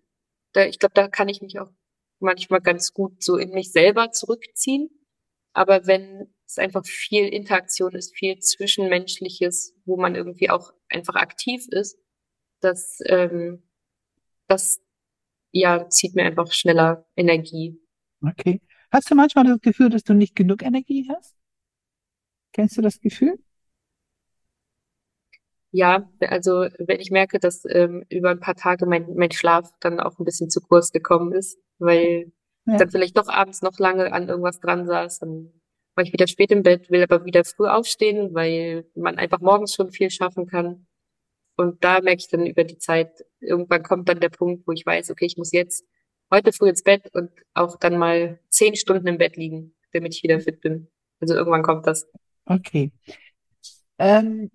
Da, ich glaube, da kann ich mich auch manchmal ganz gut so in mich selber zurückziehen. Aber wenn es einfach viel Interaktion ist, viel Zwischenmenschliches, wo man irgendwie auch einfach aktiv ist, das, ähm, das ja zieht mir einfach schneller Energie. Okay. Hast du manchmal das Gefühl, dass du nicht genug Energie hast? Kennst du das Gefühl? Ja, also wenn ich merke, dass ähm, über ein paar Tage mein, mein Schlaf dann auch ein bisschen zu kurz gekommen ist, weil ich Ja. dann vielleicht doch abends noch lange an irgendwas dran saß, dann war ich wieder spät im Bett, will aber wieder früh aufstehen, weil man einfach morgens schon viel schaffen kann. Und da merke ich dann über die Zeit, irgendwann kommt dann der Punkt, wo ich weiß, okay, ich muss jetzt heute früh ins Bett und auch dann mal zehn Stunden im Bett liegen, damit ich wieder fit bin. Also irgendwann kommt das. Okay. Ähm,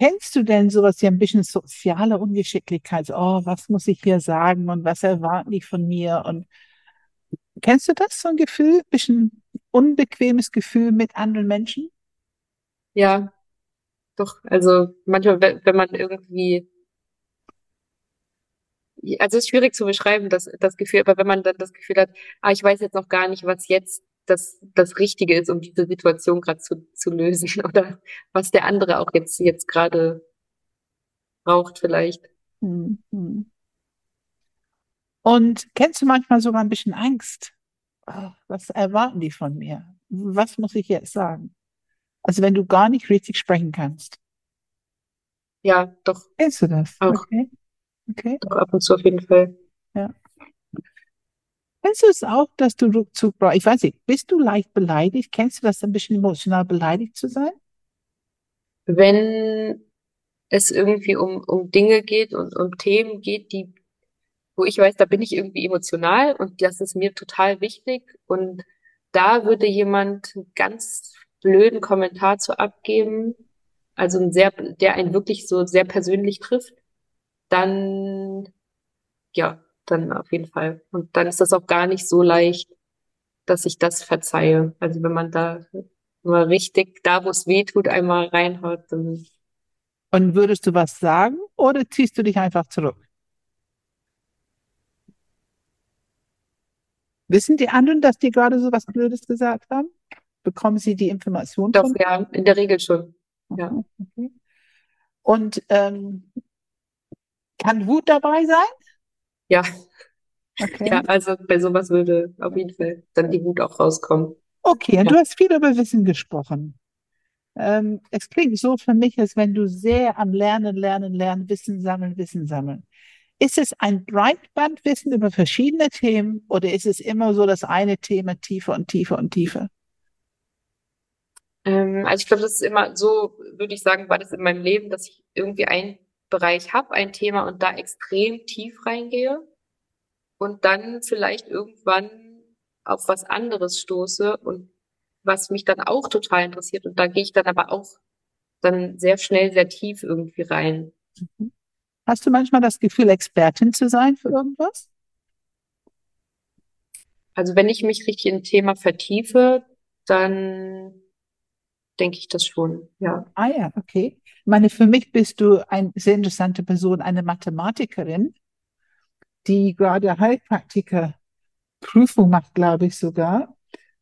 kennst du denn sowas wie ein bisschen soziale Ungeschicklichkeit? Oh, was muss ich hier sagen und was erwarten die von mir? Und kennst du das, so ein Gefühl, bisschen unbequemes Gefühl mit anderen Menschen? Ja, doch. Also manchmal, wenn, wenn man irgendwie Also es ist schwierig zu beschreiben, das, das Gefühl, aber wenn man dann das Gefühl hat, ah, ich weiß jetzt noch gar nicht, was jetzt das, das Richtige ist, um diese Situation gerade zu, zu lösen oder was der andere auch jetzt, jetzt gerade braucht vielleicht. Hm, hm. Und kennst du manchmal sogar ein bisschen Angst? Ah, Was erwarten die von mir? Was muss ich jetzt sagen? Also wenn du gar nicht richtig sprechen kannst. Ja, doch, Kennst du das? Auch. Okay. Okay. doch ab und zu auf jeden Fall. Kennst du es auch, dass du Rückzug brauchst? Ich weiß nicht, bist du leicht beleidigt? Kennst du das, ein bisschen emotional beleidigt zu sein? Wenn es irgendwie um, um Dinge geht und um Themen geht, die, wo ich weiß, da bin ich irgendwie emotional und das ist mir total wichtig und da würde jemand einen ganz blöden Kommentar zu abgeben, also ein sehr, der einen wirklich so sehr persönlich trifft, dann, ja, dann auf jeden Fall. Und dann ist das auch gar nicht so leicht, dass ich das verzeihe. Also wenn man da mal richtig, da wo es weh tut, einmal reinhaut, dann Und würdest du was sagen oder ziehst du dich einfach zurück? Wissen die anderen, dass die gerade so was Blödes gesagt haben? Bekommen sie die Information doch, von ja, in der Regel schon. ja. Okay. Und ähm, kann Wut dabei sein? Ja, Okay. ja, also bei sowas würde auf jeden Fall dann die Wut auch rauskommen. Okay, und Ja. du hast viel über Wissen gesprochen. Ähm, es klingt so für mich, als wenn du sehr am Lernen, Lernen, Lernen, Wissen sammeln, Wissen sammeln. Ist es ein Breitbandwissen über verschiedene Themen oder ist es immer so das eine Thema tiefer und tiefer und tiefer? Ähm, also ich glaube, das ist immer so, würde ich sagen, war das in meinem Leben, dass ich irgendwie einen Bereich habe, ein Thema und da extrem tief reingehe und dann vielleicht irgendwann auf was anderes stoße und was mich dann auch total interessiert und da gehe ich dann aber auch dann sehr schnell sehr tief irgendwie rein. Mhm. Hast du manchmal das Gefühl, Expertin zu sein für irgendwas? Also wenn ich mich richtig in ein Thema vertiefe, dann denke ich das schon, ja. Ah ja, okay. Ich meine, für mich bist du eine sehr interessante Person, eine Mathematikerin, die gerade Heilpraktiker-Prüfung macht, glaube ich sogar.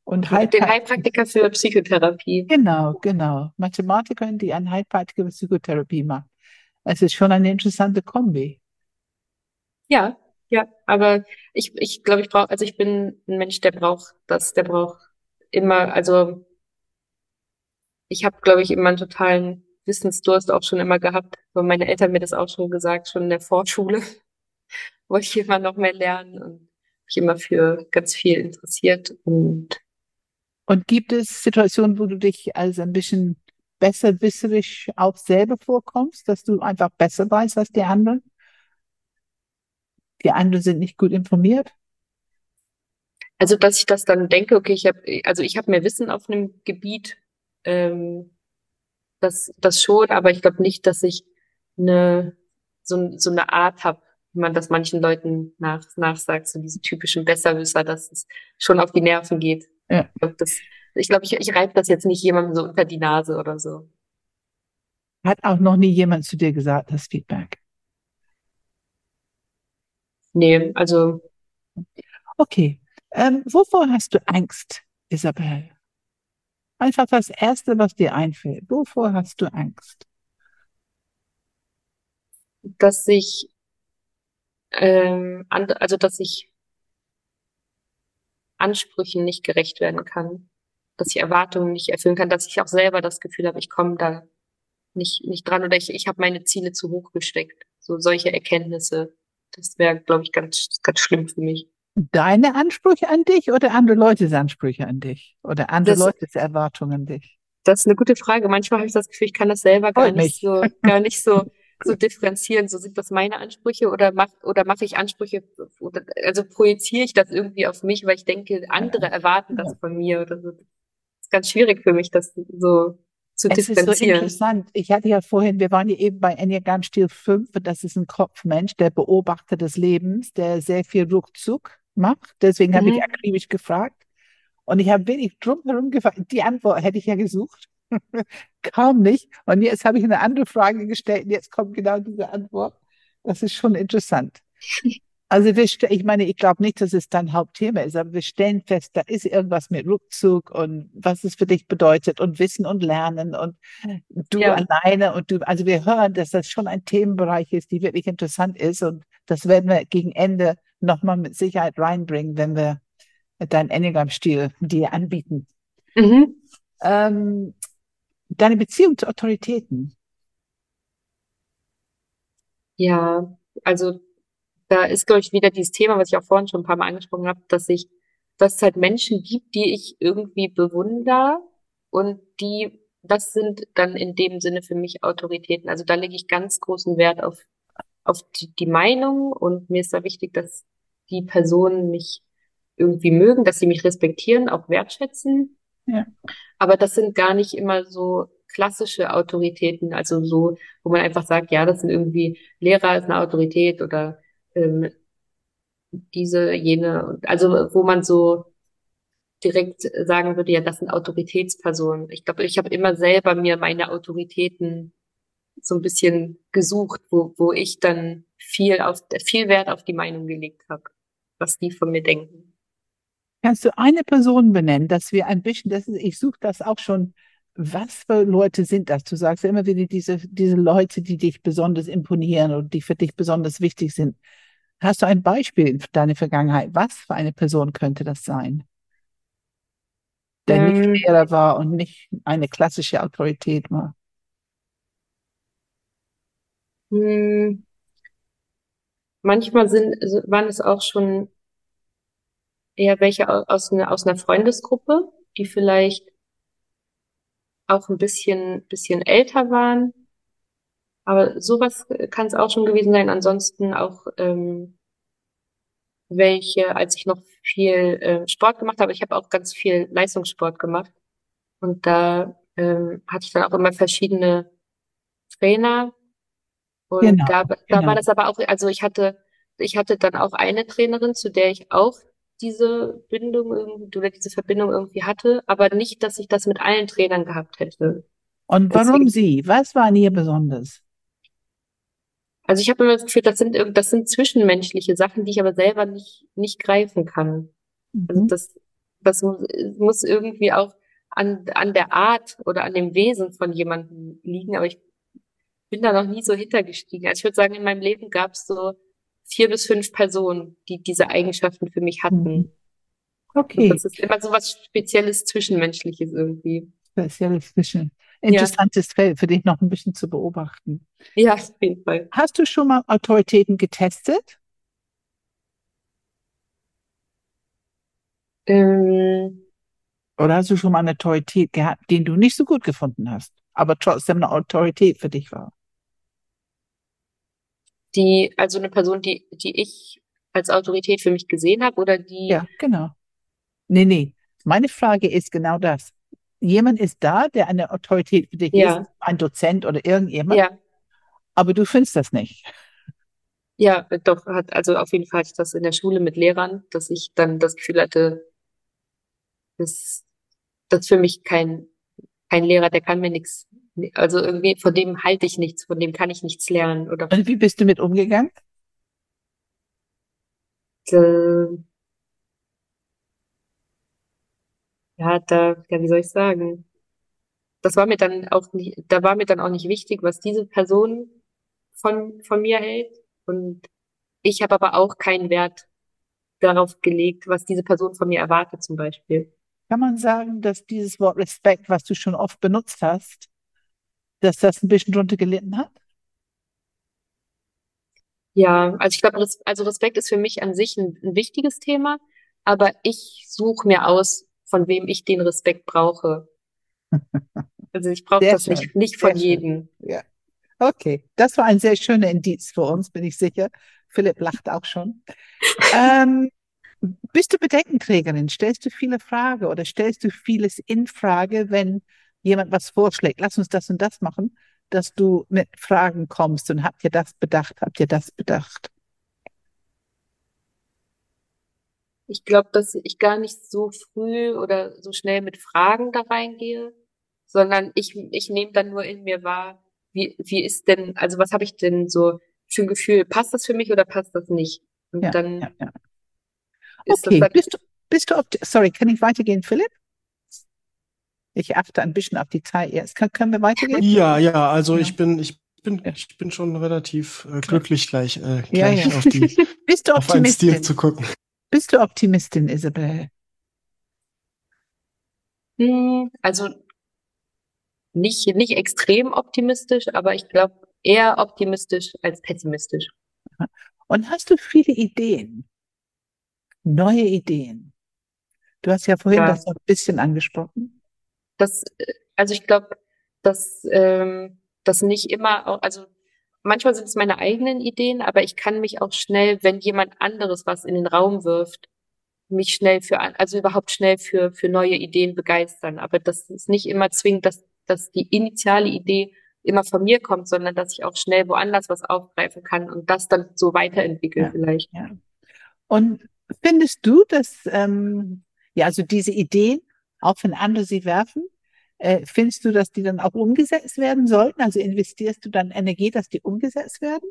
Und Den Heilpraktiker für Psychotherapie. Genau, genau. Mathematikerin, die einen Heilpraktiker für Psychotherapie macht. Es ist schon eine interessante Kombi. Ja, ja, aber ich, ich glaube, ich brauche, also ich bin ein Mensch, der braucht das, der braucht immer, also ich habe, glaube ich, immer einen totalen Wissensdurst auch schon immer gehabt, weil meine Eltern mir das auch schon gesagt, schon in der Vorschule wollte ich immer noch mehr lernen und mich immer für ganz viel interessiert und und gibt es Situationen, wo du dich als ein bisschen besserwisserisch auch selber vorkommst, dass du einfach besser weißt als die anderen? Die anderen sind nicht gut informiert? Also, dass ich das dann denke, okay, ich habe, also ich habe mehr Wissen auf einem Gebiet, ähm, das, das schon, aber ich glaube nicht, dass ich eine so, so eine Art habe, wie man das manchen Leuten nach, nachsagt, so diese typischen Besserwisser, dass es schon auf die Nerven geht. Ja. Ich glaube, ich, glaub, ich, ich reibe das jetzt nicht jemandem so unter die Nase oder so. Hat auch noch nie jemand zu dir gesagt, das Feedback? Nee, also. Okay. Ähm, wovor hast du Angst, Isabel? Einfach das Erste, was dir einfällt. Wovor hast du Angst? Dass ich, ähm, also dass ich Ansprüchen nicht gerecht werden kann, dass ich Erwartungen nicht erfüllen kann, dass ich auch selber das Gefühl habe, ich komme da nicht, nicht dran oder ich, ich habe meine Ziele zu hoch gesteckt. So solche Erkenntnisse, das wäre, glaube ich, ganz, ganz schlimm für mich. Deine Ansprüche an dich oder andere Leutes Ansprüche an dich? Oder andere das, Leutes Erwartungen an dich? Das ist eine gute Frage. Manchmal habe ich das Gefühl, ich kann das selber gar nicht so, gar nicht so so differenzieren. So sind das meine Ansprüche oder mach, oder mache ich Ansprüche, oder, also projiziere ich das irgendwie auf mich, weil ich denke, andere erwarten das von mir oder so. Das ist ganz schwierig für mich, das so zu es differenzieren. ist so interessant. Ich hatte ja vorhin, wir waren ja eben bei Enneagram Stil 5, das ist ein Kopfmensch, der Beobachter des Lebens, der sehr viel Ruckzuck macht. Deswegen mhm. habe ich akribisch gefragt. Und ich habe wenig drumherum gefragt. Die Antwort hätte ich ja gesucht. Kaum nicht. Und jetzt habe ich eine andere Frage gestellt und jetzt kommt genau diese Antwort. Das ist schon interessant. Also wir, ich meine, ich glaube nicht, dass es dein Hauptthema ist, aber wir stellen fest, da ist irgendwas mit Rückzug und was es für dich bedeutet und Wissen und Lernen und du ja. alleine und du, also wir hören, dass das schon ein Themenbereich ist, die wirklich interessant ist und das werden wir gegen Ende nochmal mit Sicherheit reinbringen, wenn wir deinen Enneagram-Stil dir anbieten. Mhm. Ähm, deine Beziehung zu Autoritäten? Ja, also da ist, glaube ich, wieder dieses Thema, was ich auch vorhin schon ein paar Mal angesprochen habe, dass ich, dass es halt Menschen gibt, die ich irgendwie bewundere und die, das sind dann in dem Sinne für mich Autoritäten. Also da lege ich ganz großen Wert auf, auf die, die Meinung und mir ist da wichtig, dass die Personen mich irgendwie mögen, dass sie mich respektieren, auch wertschätzen ja. Aber das sind gar nicht immer so klassische Autoritäten, also so, wo man einfach sagt, ja, das sind irgendwie Lehrer ist eine Autorität oder ähm, diese, jene, also wo man so direkt sagen würde, ja, das sind Autoritätspersonen. Ich glaube, ich habe immer selber mir meine Autoritäten so ein bisschen gesucht, wo, wo ich dann viel auf viel Wert auf die Meinung gelegt habe, was die von mir denken. Kannst du eine Person benennen, dass wir ein bisschen, das ist, ich suche das auch schon, was für Leute sind das? Du sagst ja immer wieder diese, diese Leute, die dich besonders imponieren und die für dich besonders wichtig sind. Hast du ein Beispiel für deine Vergangenheit? Was für eine Person könnte das sein? Der ähm, nicht Lehrer war und nicht eine klassische Autorität war. Hm. Manchmal sind, also waren es auch schon eher welche aus, einer, aus einer Freundesgruppe, die vielleicht auch ein bisschen, bisschen älter waren. Aber sowas kann es auch schon gewesen sein. Ansonsten auch ähm, welche, als ich noch viel äh, Sport gemacht habe. Ich habe auch ganz viel Leistungssport gemacht. Und da ähm, hatte ich dann auch immer verschiedene Trainer. Und Genau, da, da genau. war das aber auch, also ich hatte, ich hatte dann auch eine Trainerin, zu der ich auch diese Bindung irgendwie oder diese Verbindung irgendwie hatte, aber nicht, dass ich das mit allen Trainern gehabt hätte. Und warum Deswegen, sie? Was war an ihr besonders? also ich habe immer das Gefühl, das sind irgend, das sind zwischenmenschliche Sachen, die ich aber selber nicht, nicht greifen kann. Also Mhm. das, das mu- muss irgendwie auch an, an der Art oder an dem Wesen von jemandem liegen, aber ich bin da noch nie so hintergestiegen. Also ich würde sagen, in meinem Leben gab es so vier bis fünf Personen, die diese Eigenschaften für mich Mhm. hatten. Und Okay, das ist immer so was Spezielles, Zwischenmenschliches irgendwie. spezielles Fischen. Ja, Interessantes Feld für dich noch ein bisschen zu beobachten. ja, auf jeden Fall. Hast du schon mal Autoritäten getestet? Ähm, Oder hast du schon mal eine Autorität gehabt, den du nicht so gut gefunden hast, aber trotzdem eine Autorität für dich war? Die, also eine Person, die, die ich als Autorität für mich gesehen habe oder die, Ja, genau. Nee, nee. Meine Frage ist genau das. Jemand ist da, der eine Autorität für dich ist, ja, ein Dozent oder irgendjemand, ja, aber du findest das nicht. ja, doch, hat, also auf jeden Fall hatte ich das in der Schule mit Lehrern, dass ich dann das Gefühl hatte, dass, dass für mich kein, kein Lehrer, der kann mir nichts, also irgendwie von dem halte ich nichts, von dem kann ich nichts lernen oder Und wie bist du mit umgegangen? äh, ja, da, ja, wie soll ich sagen? Das war mir dann auch nicht, da war mir dann auch nicht wichtig, was diese Person von, von mir hält. Und ich habe aber auch keinen Wert darauf gelegt, was diese Person von mir erwartet, zum Beispiel. Kann man sagen, dass dieses Wort Respekt, was du schon oft benutzt hast, dass das ein bisschen drunter gelitten hat? Ja, also ich glaube, also Respekt ist für mich an sich ein, ein wichtiges Thema, aber ich suche mir aus, von wem ich den Respekt brauche. Also ich brauche das schön, nicht, nicht von jedem. Ja. Okay, das war ein sehr schöner Indiz für uns, bin ich sicher. Philipp lacht auch schon. Ähm, bist du Bedenkenträgerin? Stellst du viele Fragen oder stellst du vieles in Frage, wenn jemand was vorschlägt? Lass uns das und das machen, dass du mit Fragen kommst und habt ihr das bedacht? Habt ihr das bedacht? Ich glaube, dass ich gar nicht so früh oder so schnell mit Fragen da reingehe, sondern ich, ich nehme dann nur in mir wahr, wie, wie ist denn, also was habe ich denn so für ein Gefühl? Passt das für mich oder passt das nicht? Und Ja, dann ja, ja. ist das Okay, bist du, bist du, sorry, kann ich weitergehen, Philipp? Ich achte ein bisschen auf die Zeit jetzt. Kann, können wir weitergehen? Ja, ja, also Ja. ich bin, ich bin, Ja. ich bin schon relativ äh, glücklich gleich, äh, Ja, gleich ja. auf die, Bist du auf einen Stil Optimistin? zu gucken. Bist du Optimistin, Isabel? hm, also nicht, nicht extrem optimistisch, aber ich glaube eher optimistisch als pessimistisch. Und hast du viele Ideen, neue Ideen? Du hast ja vorhin Ja. das ein bisschen angesprochen. Das, äh, also ich glaube, dass ähm, das nicht immer auch, also manchmal sind es meine eigenen Ideen, aber ich kann mich auch schnell, wenn jemand anderes was in den Raum wirft, mich schnell für, also überhaupt schnell für, für neue Ideen begeistern. Aber das ist nicht immer zwingend, dass, dass die initiale Idee immer von mir kommt, sondern dass ich auch schnell woanders was aufgreifen kann und das dann so weiterentwickeln Ja. vielleicht. Ja. Und findest du, dass, ähm, ja, also diese Ideen, auch wenn andere sie werfen, äh, findest du, dass die dann auch umgesetzt werden sollten? Also investierst du dann Energie, dass die umgesetzt werden?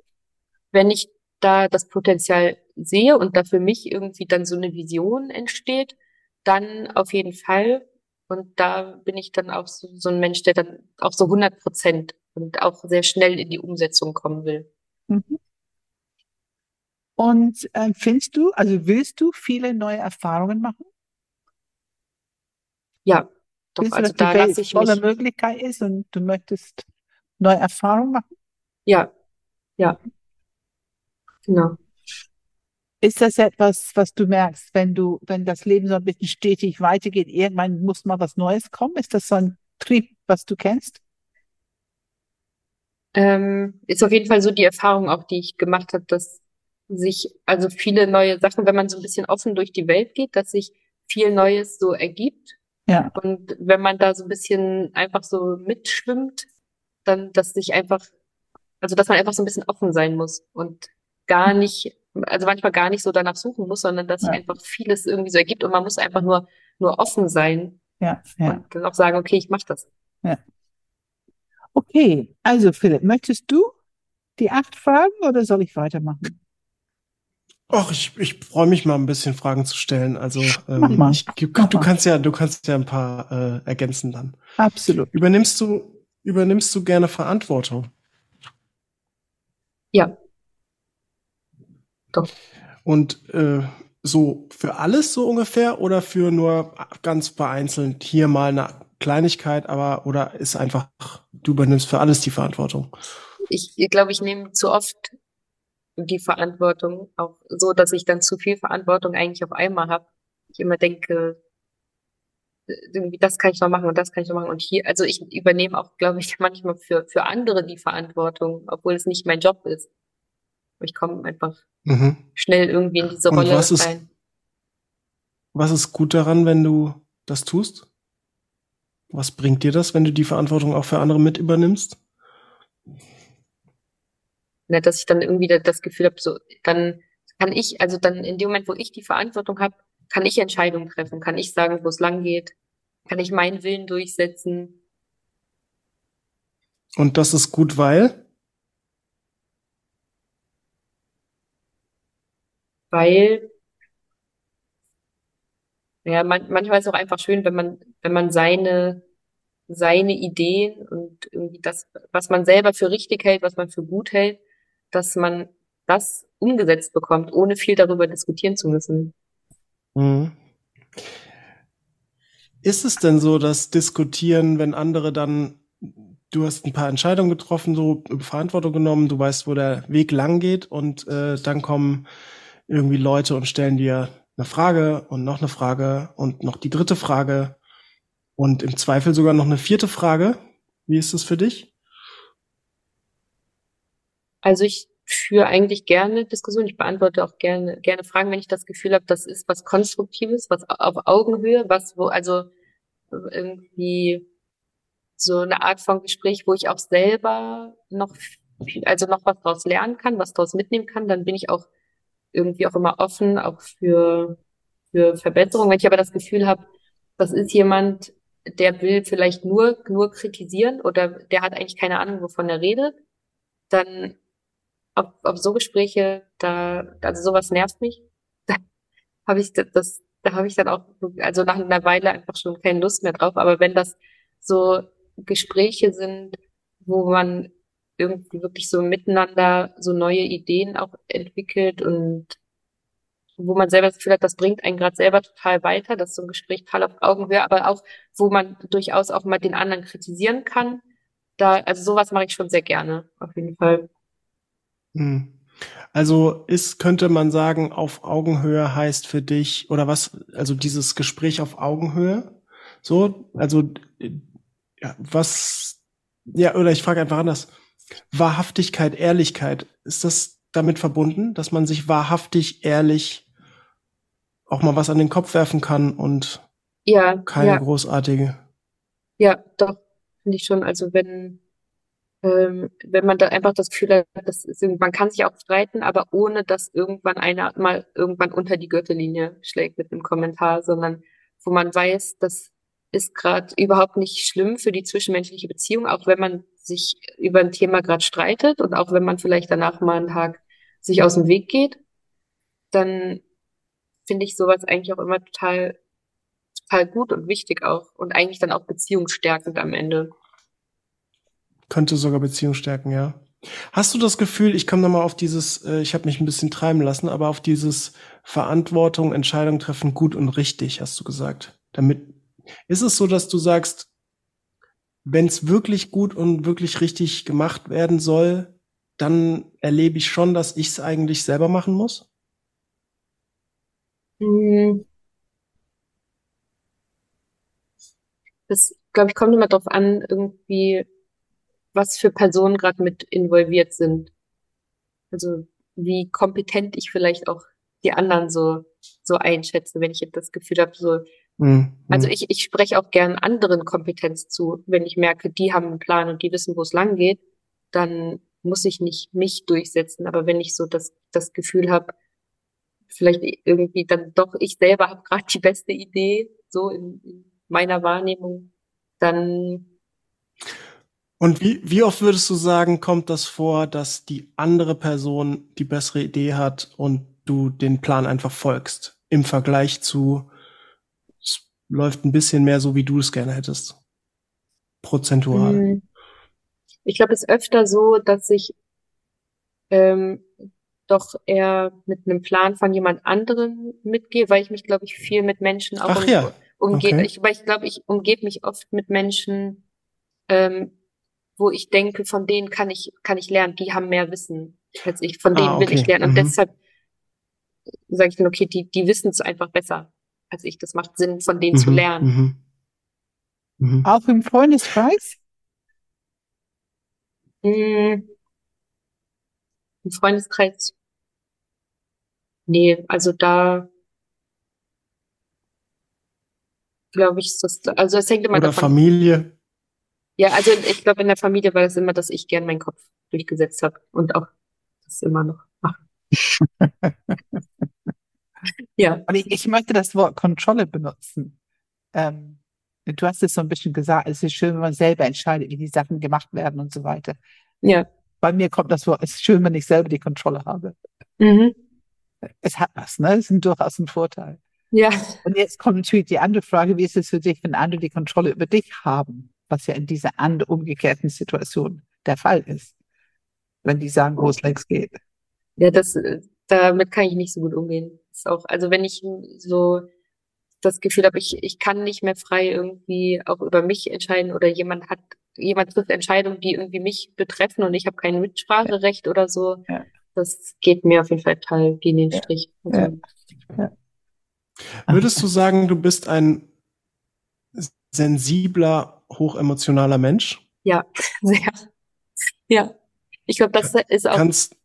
wenn ich da das Potenzial sehe und da für mich irgendwie dann so eine Vision entsteht, dann auf jeden Fall. Und da bin ich dann auch so, so ein Mensch, der dann auch so 100 Prozent und auch sehr schnell in die Umsetzung kommen will. Mhm. Und äh, findest du, also willst du viele neue Erfahrungen machen? Ja, doch, Willst du, also dass die da lasse ich mich, Möglichkeit ist und du möchtest neue Erfahrungen machen? ja, ja, genau. Ist das etwas, was du merkst, wenn du, wenn das Leben so ein bisschen stetig weitergeht, irgendwann muss mal was Neues kommen? Ist das so ein Trieb, was du kennst? Ähm, ist auf jeden Fall so die Erfahrung auch, die ich gemacht habe, dass sich also viele neue Sachen, wenn man so ein bisschen offen durch die Welt geht, dass sich viel Neues so ergibt. Ja. Und wenn man da so ein bisschen einfach so mitschwimmt, dann, dass sich einfach, also dass man einfach so ein bisschen offen sein muss und gar nicht, also manchmal gar nicht so danach suchen muss, sondern dass sich Ja. einfach vieles irgendwie so ergibt und man muss einfach nur, nur offen sein Ja, ja. und dann auch sagen, okay, ich mach das. Okay, also Philipp, möchtest du die acht Fragen oder soll ich weitermachen? Ach, ich, ich freue mich mal ein bisschen Fragen zu stellen. Also ähm, ich, du, du kannst ja, du kannst ja ein paar äh, ergänzen dann. Absolut. Übernimmst du, übernimmst du gerne Verantwortung? Ja. Doch. Und äh, so für alles so ungefähr oder für nur ganz vereinzelt hier mal eine Kleinigkeit, aber oder ist einfach, du übernimmst für alles die Verantwortung? Ich, ich glaube, ich nehme zu oft die Verantwortung, auch so, dass ich dann zu viel Verantwortung eigentlich auf einmal habe. Ich immer denke, äh, irgendwie das kann ich noch machen und das kann ich noch machen und hier, also ich übernehme auch, glaube ich, manchmal für, für andere die Verantwortung, obwohl es nicht mein Job ist. Ich komme einfach Mhm. schnell irgendwie in diese Und Rolle was ist- rein. Was ist gut daran, wenn du das tust? Was bringt dir das, wenn du die Verantwortung auch für andere mit übernimmst? Ne, dass ich dann irgendwie da- das Gefühl habe, so, dann kann ich, also dann in dem Moment, wo ich die Verantwortung habe, kann ich Entscheidungen treffen, kann ich sagen, wo es lang geht, kann ich meinen Willen durchsetzen. Und das ist gut, weil? weil ja, man, manchmal ist es auch einfach schön, wenn man, wenn man seine, seine Ideen und irgendwie das, was man selber für richtig hält, was man für gut hält, dass man das umgesetzt bekommt, ohne viel darüber diskutieren zu müssen. Mhm. Ist es denn so, dass diskutieren, wenn andere dann, du hast ein paar Entscheidungen getroffen, so Verantwortung genommen, du weißt, wo der Weg lang geht und äh, dann kommen irgendwie Leute und stellen dir eine Frage und noch eine Frage und noch die dritte Frage und im Zweifel sogar noch eine vierte Frage. Wie ist das für dich? Also ich führe eigentlich gerne Diskussionen. Ich beantworte auch gerne, gerne Fragen, wenn ich das Gefühl habe, das ist was Konstruktives, was auf Augenhöhe, was wo, also irgendwie so eine Art von Gespräch, wo ich auch selber noch, also noch was daraus lernen kann, was daraus mitnehmen kann, dann bin ich auch irgendwie auch immer offen, auch für, für Verbesserungen. Wenn ich aber das Gefühl habe, das ist jemand, der will vielleicht nur, nur kritisieren oder der hat eigentlich keine Ahnung, wovon er redet, dann auf, auf so Gespräche, da, also sowas nervt mich. Da habe ich das, da habe ich dann auch, also nach einer Weile einfach schon keine Lust mehr drauf. Aber wenn das so Gespräche sind, wo man irgendwie wirklich so miteinander so neue Ideen auch entwickelt und wo man selber das Gefühl hat, das bringt einen gerade selber total weiter, das ist so ein Gespräch total auf Augenhöhe, aber auch, wo man durchaus auch mal den anderen kritisieren kann. Da, also sowas mache ich schon sehr gerne, auf jeden Fall. Hm. Also ist, könnte man sagen, auf Augenhöhe heißt für dich, oder was, also dieses Gespräch auf Augenhöhe, so, also, äh, ja, was, ja, oder ich frage einfach anders, Wahrhaftigkeit, Ehrlichkeit, ist das damit verbunden, dass man sich wahrhaftig, ehrlich auch mal was an den Kopf werfen kann und Ja, keine ja, großartige, ja, doch, finde ich schon. Also wenn, ähm, wenn man da einfach das Gefühl hat, das ist, man kann sich auch streiten, aber ohne dass irgendwann einer mal irgendwann unter die Gürtellinie schlägt mit einem Kommentar, sondern wo man weiß, das ist gerade überhaupt nicht schlimm für die zwischenmenschliche Beziehung, auch wenn man sich über ein Thema gerade streitet und auch wenn man vielleicht danach mal einen Tag sich aus dem Weg geht, dann finde ich sowas eigentlich auch immer total, total gut und wichtig auch und eigentlich dann auch beziehungsstärkend am Ende. Könnte sogar Beziehung stärken, ja. Hast du das Gefühl, ich komme nochmal auf dieses, äh, ich habe mich ein bisschen treiben lassen, aber auf dieses Verantwortung, Entscheidung treffen, gut und richtig, hast du gesagt. Damit ist es so, dass du sagst, wenn es wirklich gut und wirklich richtig gemacht werden soll, dann erlebe ich schon, dass ich es eigentlich selber machen muss? Hm. Das, glaube ich, kommt immer darauf an, irgendwie, was für Personen gerade mit involviert sind. Also wie kompetent ich vielleicht auch die anderen so so einschätze, wenn ich jetzt das Gefühl habe, so mhm. also ich ich spreche auch gern anderen Kompetenz zu, wenn ich merke, die haben einen Plan und die wissen, wo es lang geht, dann muss ich nicht mich durchsetzen, aber wenn ich so das das Gefühl habe, vielleicht irgendwie dann doch ich selber habe gerade die beste Idee so in, in meiner Wahrnehmung, dann und wie, wie oft würdest du sagen, kommt das vor, dass die andere Person die bessere Idee hat und du den Plan einfach folgst? Im Vergleich zu, es läuft ein bisschen mehr so, wie du es gerne hättest. Prozentual. Hm. Ich glaube, es ist öfter so, dass ich ähm, doch eher mit einem Plan von jemand anderem mitgehe, weil ich mich, glaube ich, viel mit Menschen auch Ach, um, ja. umgebe. Okay. Ich, weil ich glaube, ich umgebe mich oft mit Menschen, ähm, wo ich denke, von denen kann ich, kann ich lernen, die haben mehr Wissen als ich, von denen ah, okay. will ich lernen. Und mhm. deshalb sage ich dann, okay, die, die wissen es einfach besser als ich. Das macht Sinn, von denen mhm. zu lernen. Mhm. mhm. Auch im Freundeskreis? Mhm. Im Freundeskreis. Nee, also da glaube ich, ist das, also es hängt immer Oder davon. Familie. Ja, also ich glaube, in der Familie war das immer, dass ich gern meinen Kopf durchgesetzt habe und auch das immer noch mache. ja. Und ich, ich möchte das Wort Kontrolle benutzen. Ähm, du hast es so ein bisschen gesagt, es ist schön, wenn man selber entscheidet, wie die Sachen gemacht werden und so weiter. Ja. Bei mir kommt das Wort, es ist schön, wenn ich selber die Kontrolle habe. Mhm. Es hat was, ne? Es ist durchaus ein Vorteil. Ja. Und jetzt kommt natürlich die andere Frage, wie ist es für dich, wenn andere die Kontrolle über dich haben? Was ja in dieser umgekehrten Situation der Fall ist, wenn die sagen, wo es längst geht. Ja, das, damit kann ich nicht so gut umgehen. Ist auch, also wenn ich so das Gefühl habe, ich, ich kann nicht mehr frei irgendwie auch über mich entscheiden oder jemand hat, jemand trifft Entscheidungen, die irgendwie mich betreffen und ich habe kein Mitspracherecht ja. oder so. Ja. Das geht mir auf jeden Fall total gegen den Strich. Also, ja. Würdest du sagen, du bist ein sensibler hochemotionaler Mensch? Ja, sehr. Ja. Ich glaube, das ist auch. Kannst.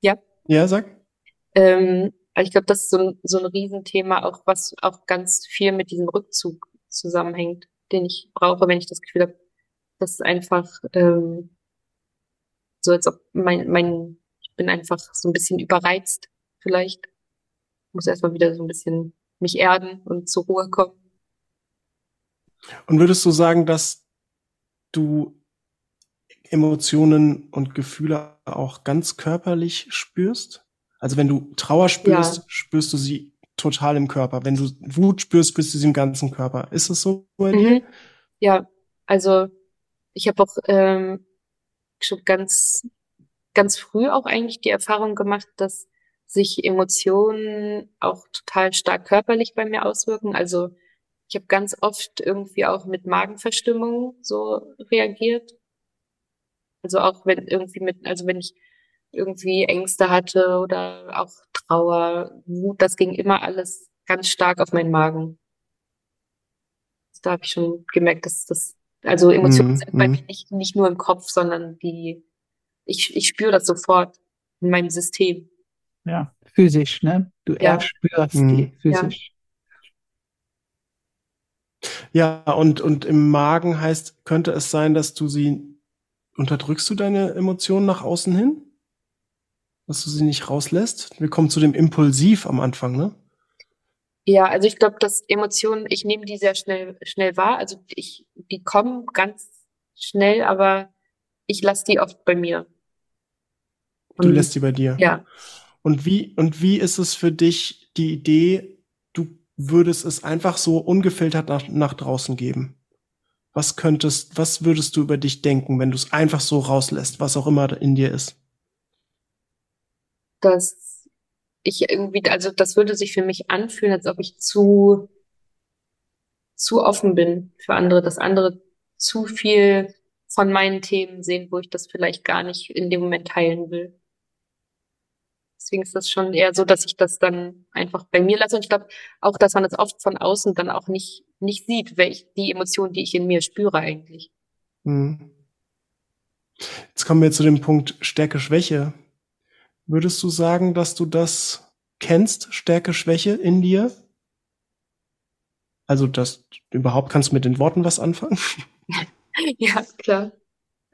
Ja. Ja, sag. Ähm, ich glaube, das ist so ein, so ein Riesenthema, auch was auch ganz viel mit diesem Rückzug zusammenhängt, den ich brauche, wenn ich das Gefühl habe, das ist einfach ähm, so, als ob mein, mein, ich bin einfach so ein bisschen überreizt, vielleicht. Ich muss erstmal wieder so ein bisschen mich erden und zur Ruhe kommen. Und würdest du sagen, dass du Emotionen und Gefühle auch ganz körperlich spürst? Also wenn du Trauer spürst, ja. spürst du sie total im Körper. Wenn du Wut spürst, spürst du sie im ganzen Körper. Ist es so bei dir? Mhm. Ja, also ich habe auch ähm, schon ganz, ganz früh auch eigentlich die Erfahrung gemacht, dass sich Emotionen auch total stark körperlich bei mir auswirken. Also ich habe ganz oft irgendwie auch mit Magenverstimmung so reagiert. Also auch wenn irgendwie mit, also wenn ich irgendwie Ängste hatte oder auch Trauer, Wut, das ging immer alles ganz stark auf meinen Magen. Da habe ich schon gemerkt, dass das, also Emotionen mm, sind bei mm. mir nicht, nicht nur im Kopf, sondern die, ich, ich spüre das sofort in meinem System. Ja, physisch, ne? Du ja. erspürst mm. die physisch. Ja, und, und im Magen heißt, könnte es sein, dass du sie, unterdrückst du deine Emotionen nach außen hin? Dass du sie nicht rauslässt? Wir kommen zu dem Impulsiv am Anfang, ne? Ja, also ich glaube, dass Emotionen, ich nehme die sehr schnell, schnell wahr. Also ich, die kommen ganz schnell, aber ich lasse die oft bei mir. Und, du lässt die bei dir? Ja. Und wie, und wie ist es für dich die Idee, würdest es einfach so ungefiltert nach, nach draußen geben? Was könntest, was würdest du über dich denken, wenn du es einfach so rauslässt, was auch immer in dir ist? Dass ich irgendwie, also das würde sich für mich anfühlen, als ob ich zu, zu offen bin für andere, dass andere zu viel von meinen Themen sehen, wo ich das vielleicht gar nicht in dem Moment teilen will. Deswegen ist das schon eher so, dass ich das dann einfach bei mir lasse. Und ich glaube auch, dass man das oft von außen dann auch nicht nicht sieht, welch die Emotion, die ich in mir spüre eigentlich. Hm. Jetzt kommen wir zu dem Punkt Stärke, Schwäche. Würdest du sagen, dass du das kennst, Stärke, Schwäche in dir? Also, das überhaupt kannst du mit den Worten was anfangen? ja, klar.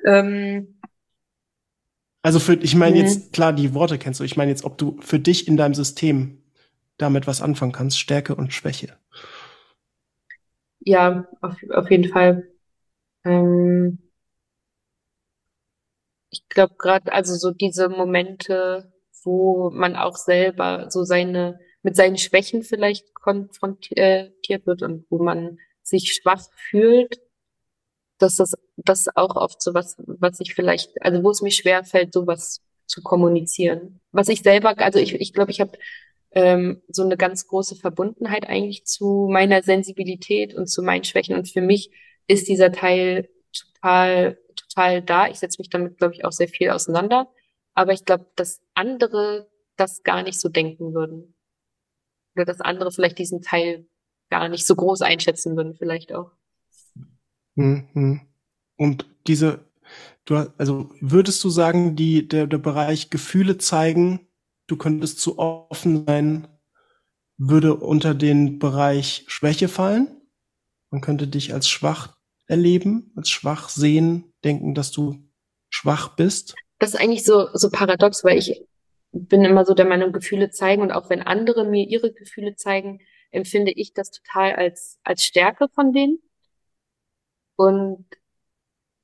Ähm, also für, ich meine jetzt, klar, die Worte kennst du. Ich meine jetzt, ob du für dich in deinem System damit was anfangen kannst, Stärke und Schwäche. Ja, auf, auf jeden Fall. Ähm, ich glaube gerade, also so diese Momente, wo man auch selber so seine, mit seinen Schwächen vielleicht konfrontiert wird und wo man sich schwach fühlt, dass das, das auch oft so was, was ich vielleicht, also wo es mir schwer fällt, sowas zu kommunizieren. Was ich selber, also ich, ich glaube, ich habe ähm, so eine ganz große Verbundenheit eigentlich zu meiner Sensibilität und zu meinen Schwächen. Und für mich ist dieser Teil total, total da. Ich setze mich damit, glaube ich, auch sehr viel auseinander. Aber ich glaube, dass andere das gar nicht so denken würden. Oder dass andere vielleicht diesen Teil gar nicht so groß einschätzen würden, vielleicht auch. Mhm. Und diese, du, also würdest du sagen, die, der, der Bereich Gefühle zeigen, du könntest zu offen sein, würde unter den Bereich Schwäche fallen. Man könnte dich als schwach erleben, als schwach sehen, denken, dass du schwach bist. Das ist eigentlich so, so paradox, weil ich bin immer so der Meinung, Gefühle zeigen und auch wenn andere mir ihre Gefühle zeigen, empfinde ich das total als, als Stärke von denen. Und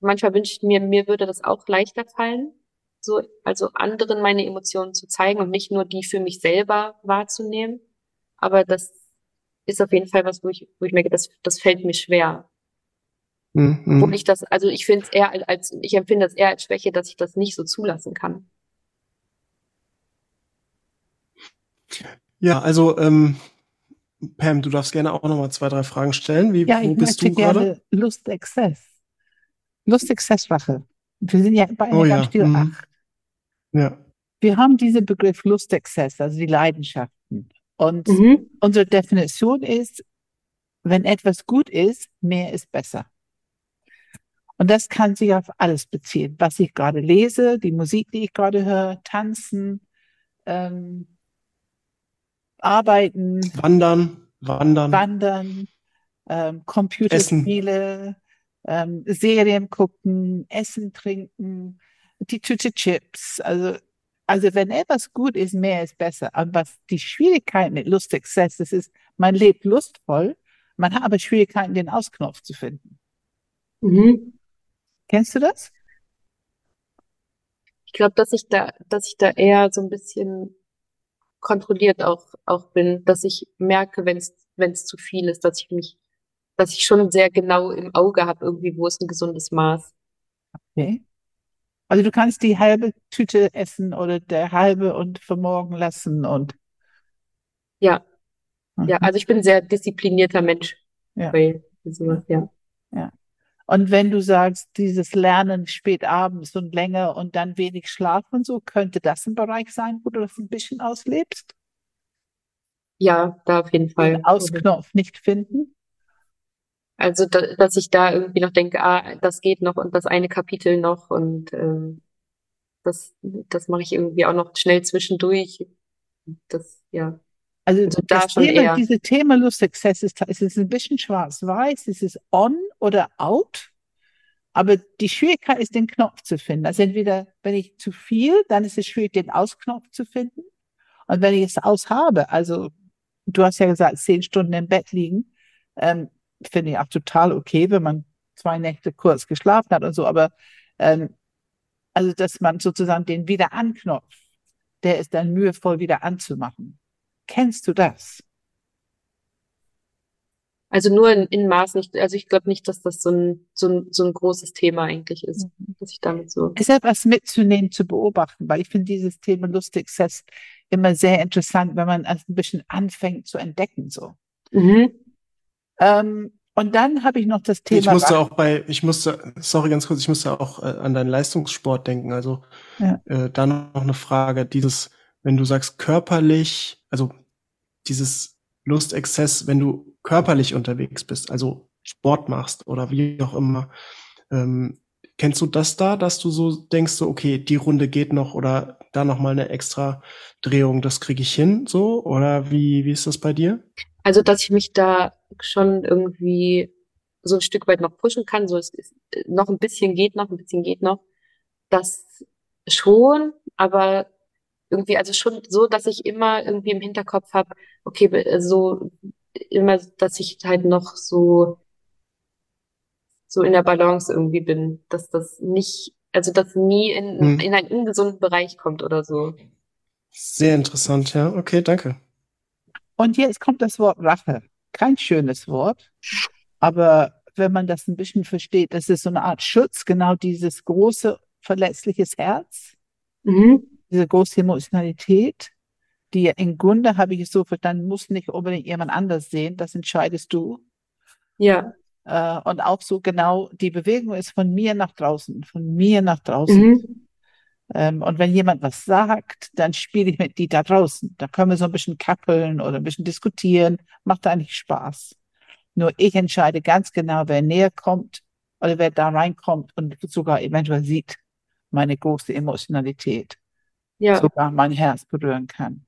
manchmal wünsche ich mir, mir würde das auch leichter fallen, so, also anderen meine Emotionen zu zeigen und nicht nur die für mich selber wahrzunehmen. Aber das ist auf jeden Fall was, wo ich, wo ich merke, das, das fällt mir schwer. Mhm. Wo ich das, also ich finde es eher als, ich empfinde das eher als Schwäche, dass ich das nicht so zulassen kann. Ja, also ähm, Pam, du darfst gerne auch nochmal zwei, drei Fragen stellen. Wie, ja, wo bist du gerade? Lust, Exzess. Lust, Exzess, Rache. Wir sind ja bei oh, ja. Stil mhm. 8. Ja. Wir haben diesen Begriff Lustexzess, also die Leidenschaften. Und mhm. unsere Definition ist, wenn etwas gut ist, mehr ist besser. Und das kann sich auf alles beziehen, was ich gerade lese, die Musik, die ich gerade höre, tanzen, ähm, arbeiten, wandern, wandern, wandern, ähm, Computerspiele, ähm, Serien gucken, Essen trinken, die Tüte Chips. Also, also wenn etwas gut ist, mehr ist besser. Aber was die Schwierigkeit mit Lust Exzess ist, ist, man lebt lustvoll, man hat aber Schwierigkeiten, den Ausknopf zu finden. Mhm. Kennst du das? Ich glaube, dass ich da, dass ich da eher so ein bisschen kontrolliert auch, auch bin, dass ich merke, wenn es, wenn es zu viel ist, dass ich mich, dass ich schon sehr genau im Auge habe, irgendwie, wo ist ein gesundes Maß. Okay. Also du kannst die halbe Tüte essen oder der halbe und für morgen lassen und. Ja. Mhm. Ja, also ich bin ein sehr disziplinierter Mensch. Ja. Bei sowas, ja. Ja. Und wenn du sagst, dieses Lernen spät abends und länger und dann wenig Schlaf und so, könnte das ein Bereich sein, wo du das ein bisschen auslebst? Ja, da auf jeden Fall. Den Ausknopf nicht finden? Also, da, dass ich da irgendwie noch denke, ah, das geht noch und das eine Kapitel noch und ähm, das, das mache ich irgendwie auch noch schnell zwischendurch. Das, ja. Also, also da das schon Thema, eher. diese Thema Lust Success ist, ist es ein bisschen schwarz-weiß, ist es on oder out. Aber die Schwierigkeit ist, den Knopf zu finden. Also entweder, wenn ich zu viel, dann ist es schwierig, den Ausknopf zu finden. Und wenn ich es aus habe, also du hast ja gesagt, zehn Stunden im Bett liegen, ähm, finde ich auch total okay, wenn man zwei Nächte kurz geschlafen hat und so, aber ähm, also dass man sozusagen den wieder anknopft, der ist dann mühevoll wieder anzumachen. Kennst du das? Also nur in, in Maß nicht, also ich glaube nicht, dass das so ein, so, ein, so ein großes Thema eigentlich ist, mhm. dass ich damit so. Es ist etwas mitzunehmen, zu beobachten, weil ich finde dieses Thema lustig Success immer sehr interessant, wenn man ein bisschen anfängt zu entdecken, so. Mhm. Ähm, und dann habe ich noch das Thema. Ich musste auch bei, ich musste, sorry ganz kurz, ich musste auch äh, an deinen Leistungssport denken. Also ja. äh, dann noch eine Frage, dieses, wenn du sagst körperlich, also dieses Lustexzess, wenn du körperlich unterwegs bist, also Sport machst oder wie auch immer. Ähm, kennst du das da, dass du so denkst, so, okay, die Runde geht noch oder da noch mal eine extra Drehung, das kriege ich hin, so? Oder wie, wie ist das bei dir? Also, dass ich mich da schon irgendwie so ein Stück weit noch pushen kann, so es ist noch ein bisschen geht noch, ein bisschen geht noch. Das schon, aber irgendwie, also schon so, dass ich immer irgendwie im Hinterkopf habe, okay, so immer, dass ich halt noch so so in der Balance irgendwie bin, dass das nicht, also dass nie in, hm. in einen ungesunden Bereich kommt oder so. Sehr interessant, ja. Okay, danke. Und jetzt kommt das Wort Rache. Kein schönes Wort, aber wenn man das ein bisschen versteht, das ist so eine Art Schutz, genau dieses große, verletzliches Herz, mhm. Diese große Emotionalität, die im Grunde, habe ich es so verstanden, muss nicht unbedingt jemand anders sehen, das entscheidest du. Ja. Äh, und auch so genau, die Bewegung ist von mir nach draußen, von mir nach draußen. Mhm. Ähm, und wenn jemand was sagt, dann spiele ich mit die da draußen. Da können wir so ein bisschen kappeln oder ein bisschen diskutieren. Macht eigentlich Spaß. Nur ich entscheide ganz genau, wer näher kommt oder wer da reinkommt und sogar eventuell sieht meine große Emotionalität. Ja. Sogar mein Herz berühren kann.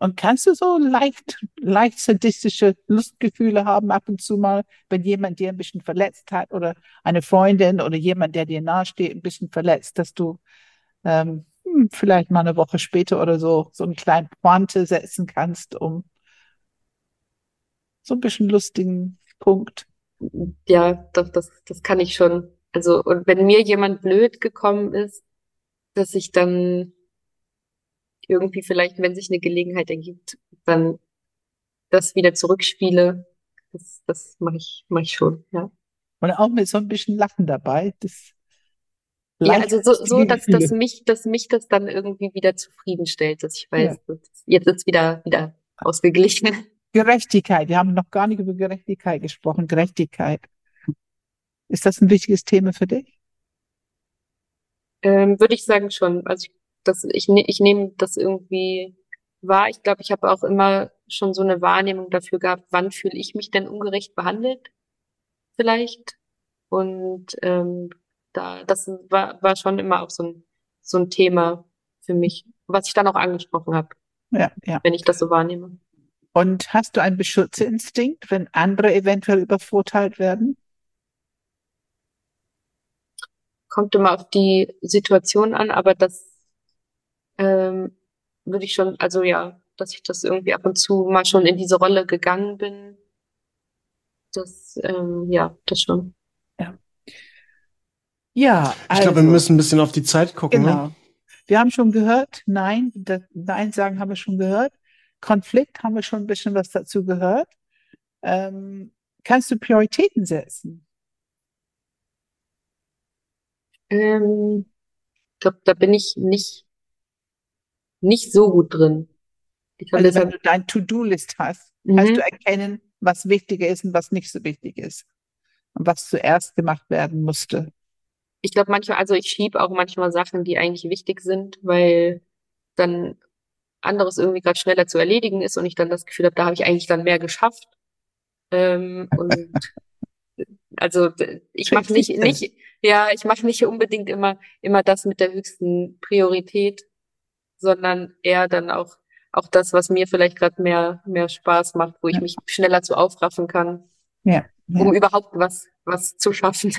Und kannst du so leicht, leicht sadistische Lustgefühle haben ab und zu mal, wenn jemand dir ein bisschen verletzt hat oder eine Freundin oder jemand, der dir nahesteht, ein bisschen verletzt, dass du ähm, hm, vielleicht mal eine Woche später oder so so einen kleinen Pointe setzen kannst, um so ein bisschen lustigen Punkt. Ja, doch, das, das kann ich schon. Also, und wenn mir jemand blöd gekommen ist, dass ich dann irgendwie vielleicht, wenn sich eine Gelegenheit ergibt, dann das wieder zurückspiele. Das, das mache ich, mache ich schon, ja. Und auch mit so ein bisschen Lachen dabei. Das ja, also so, so dass, dass mich, dass mich das dann irgendwie wieder zufriedenstellt, dass ich weiß, ja. jetzt ist wieder, wieder ausgeglichen. Gerechtigkeit. Wir haben noch gar nicht über Gerechtigkeit gesprochen. Gerechtigkeit. Ist das ein wichtiges Thema für dich? Ähm, würde ich sagen schon. Also ich das, ich, ne, ich nehme das irgendwie wahr. Ich glaube, ich habe auch immer schon so eine Wahrnehmung dafür gehabt, wann fühle ich mich denn ungerecht behandelt, vielleicht. Und ähm, da, das war, war schon immer auch so ein, so ein Thema für mich, was ich dann auch angesprochen habe, ja, ja. wenn ich das so wahrnehme. Und hast du einen Beschützerinstinkt, wenn andere eventuell übervorteilt werden? Kommt immer auf die Situation an, aber das ähm, würde ich schon, also ja, dass ich das irgendwie ab und zu mal schon in diese Rolle gegangen bin. Das, ähm, ja, das schon. Ja. Ja, also, ich glaube, wir müssen ein bisschen auf die Zeit gucken. Ne? Genau. Ne? Wir haben schon gehört, nein, das, nein sagen haben wir schon gehört. Konflikt haben wir schon ein bisschen was dazu gehört. Ähm, kannst du Prioritäten setzen? Ähm, ich glaube, da bin ich nicht nicht so gut drin. Ich also wenn du dein To-Do-List hast, mhm. kannst du erkennen, was wichtiger ist und was nicht so wichtig ist. Und was zuerst gemacht werden musste. Ich glaube manchmal, also ich schiebe auch manchmal Sachen, die eigentlich wichtig sind, weil dann anderes irgendwie gerade schneller zu erledigen ist und ich dann das Gefühl habe, da habe ich eigentlich dann mehr geschafft. Ähm, und also ich mache nicht, nicht, ja, ich mache nicht unbedingt immer immer das mit der höchsten Priorität, sondern eher dann auch, auch das, was mir vielleicht gerade mehr, mehr Spaß macht, wo ich mich schneller zu aufraffen kann, ja, ja. um überhaupt was, was zu schaffen.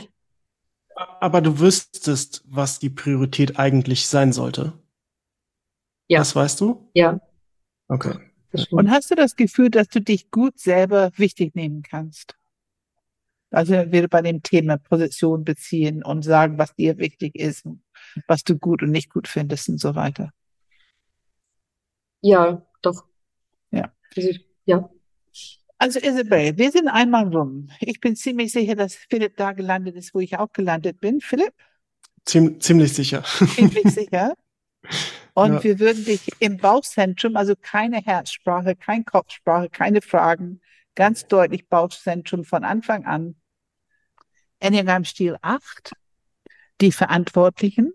Aber du wüsstest, was die Priorität eigentlich sein sollte. Ja. Das weißt du? Ja. Okay. Und hast du das Gefühl, dass du dich gut selber wichtig nehmen kannst? Also wir bei dem Thema Position beziehen und sagen, was dir wichtig ist, was du gut und nicht gut findest und so weiter. Ja, doch. Ja. Also, ja. Also Isabel, wir sind einmal rum. Ich bin ziemlich sicher, dass Philipp da gelandet ist, wo ich auch gelandet bin. Philipp? Ziem ziemlich sicher. Ziemlich sicher. Und ja. wir würden dich im Bauchzentrum, also keine Herzsprache, kein Kopfsprache, keine Fragen, ganz deutlich Bauchzentrum von Anfang an. Enneagram Stil 8, die Verantwortlichen,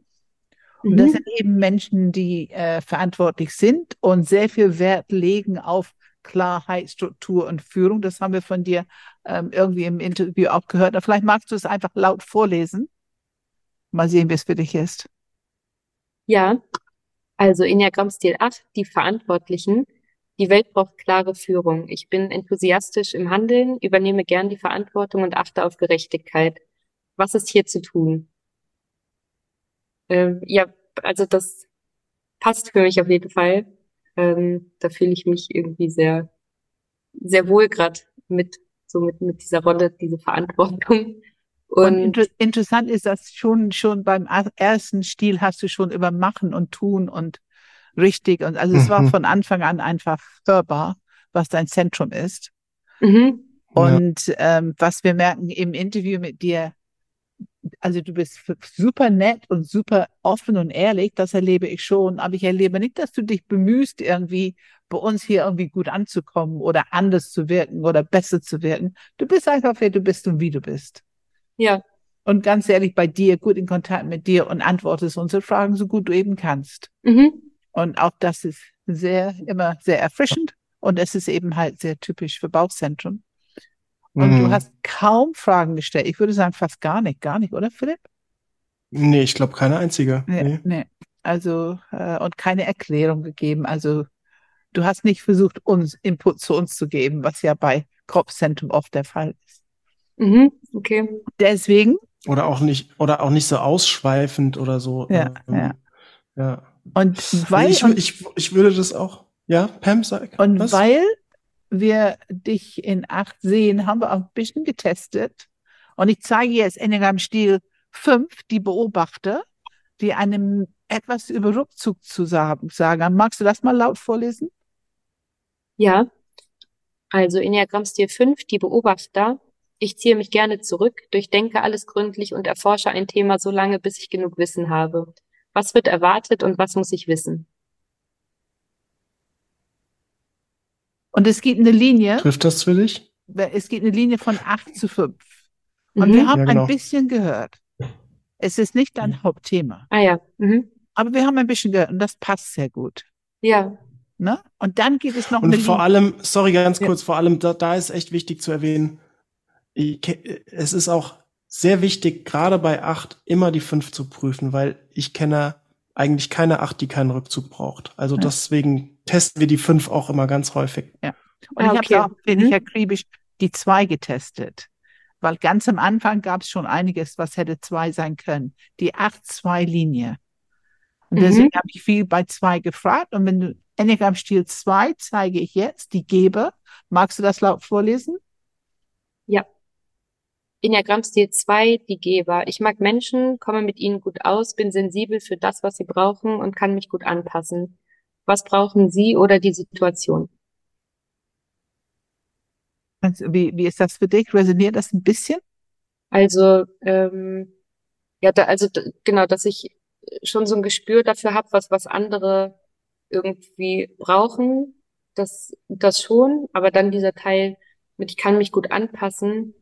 und das mhm. sind eben Menschen, die äh, verantwortlich sind und sehr viel Wert legen auf Klarheit, Struktur und Führung. Das haben wir von dir ähm, irgendwie im Interview auch gehört. Aber vielleicht magst du es einfach laut vorlesen. Mal sehen, wie es für dich ist. Ja, also Enneagramm-Stil 8, die Verantwortlichen. Die Welt braucht klare Führung. Ich bin enthusiastisch im Handeln, übernehme gern die Verantwortung und achte auf Gerechtigkeit. Was ist hier zu tun? Ähm, ja, also das passt für mich auf jeden Fall. Ähm, da fühle ich mich irgendwie sehr, sehr wohl gerade mit, so mit, mit dieser Rolle, diese Verantwortung. Und, und inter interessant ist, dass schon, schon beim ersten Stil hast du schon über Machen und Tun und richtig und also es mhm. war von Anfang an einfach hörbar, was dein Zentrum ist. Mhm. Und ja. ähm, was wir merken im Interview mit dir, also du bist super nett und super offen und ehrlich, das erlebe ich schon, aber ich erlebe nicht, dass du dich bemühst, irgendwie bei uns hier irgendwie gut anzukommen oder anders zu wirken oder besser zu wirken. Du bist einfach, wer du bist und wie du bist. Ja. Und ganz ehrlich, bei dir, gut in Kontakt mit dir und antwortest unsere Fragen so gut du eben kannst. Mhm. Und auch das ist sehr, immer sehr erfrischend. Und es ist eben halt sehr typisch für Bauchzentrum. Und mhm. du hast kaum Fragen gestellt. Ich würde sagen, fast gar nicht. Gar nicht, oder Philipp? Nee, ich glaube keine einzige. Nee, nee. nee. Also, äh, und keine Erklärung gegeben. Also, du hast nicht versucht, uns Input zu uns zu geben, was ja bei Kopfzentrum oft der Fall ist. Mhm, okay. Deswegen. Oder auch nicht, oder auch nicht so ausschweifend oder so. Ja, ähm, ja. ja. Und weil. Ich, ich, ich würde das auch. Ja, Pam, sag. Und was? weil wir dich in acht sehen, haben wir auch ein bisschen getestet. Und ich zeige jetzt Enneagram Stil 5, die Beobachter, die einem etwas über Rückzug zu sagen. Magst du das mal laut vorlesen? Ja. Also Enneagramm Stil 5, die Beobachter. Ich ziehe mich gerne zurück, durchdenke alles gründlich und erforsche ein Thema so lange, bis ich genug Wissen habe. Was wird erwartet und was muss ich wissen? Und es gibt eine Linie. Trifft das für dich? Es gibt eine Linie von 8 zu 5. Und mhm. wir haben ja, genau. ein bisschen gehört. Es ist nicht dein mhm. Hauptthema. Ah ja. Mhm. Aber wir haben ein bisschen gehört und das passt sehr gut. Ja. Ne? Und dann gibt es noch und eine vor Linie. allem, sorry, ganz kurz, ja. vor allem, da, da ist echt wichtig zu erwähnen, ich, es ist auch sehr wichtig, gerade bei 8 immer die 5 zu prüfen, weil ich kenne eigentlich keine 8, die keinen Rückzug braucht. Also ja. deswegen testen wir die 5 auch immer ganz häufig. Ja. Und ah, ich okay. habe auch, bin ich mhm. akribisch, die 2 getestet. Weil ganz am Anfang gab es schon einiges, was hätte 2 sein können. Die 8-2-Linie. Und mhm. deswegen habe ich viel bei 2 gefragt. Und wenn du Enneagram Stil 2 zeige ich jetzt, die Geber. Magst du das laut vorlesen? Enneagramm-Stil 2, die Geber. Ich mag Menschen, komme mit ihnen gut aus, bin sensibel für das, was sie brauchen und kann mich gut anpassen. Was brauchen Sie oder die Situation? Wie, wie ist das für dich? Resoniert das ein bisschen? Also, ähm, ja, da, also genau, dass ich schon so ein Gespür dafür habe, was, was andere irgendwie brauchen, das, das schon, aber dann dieser Teil mit, ich kann mich gut anpassen,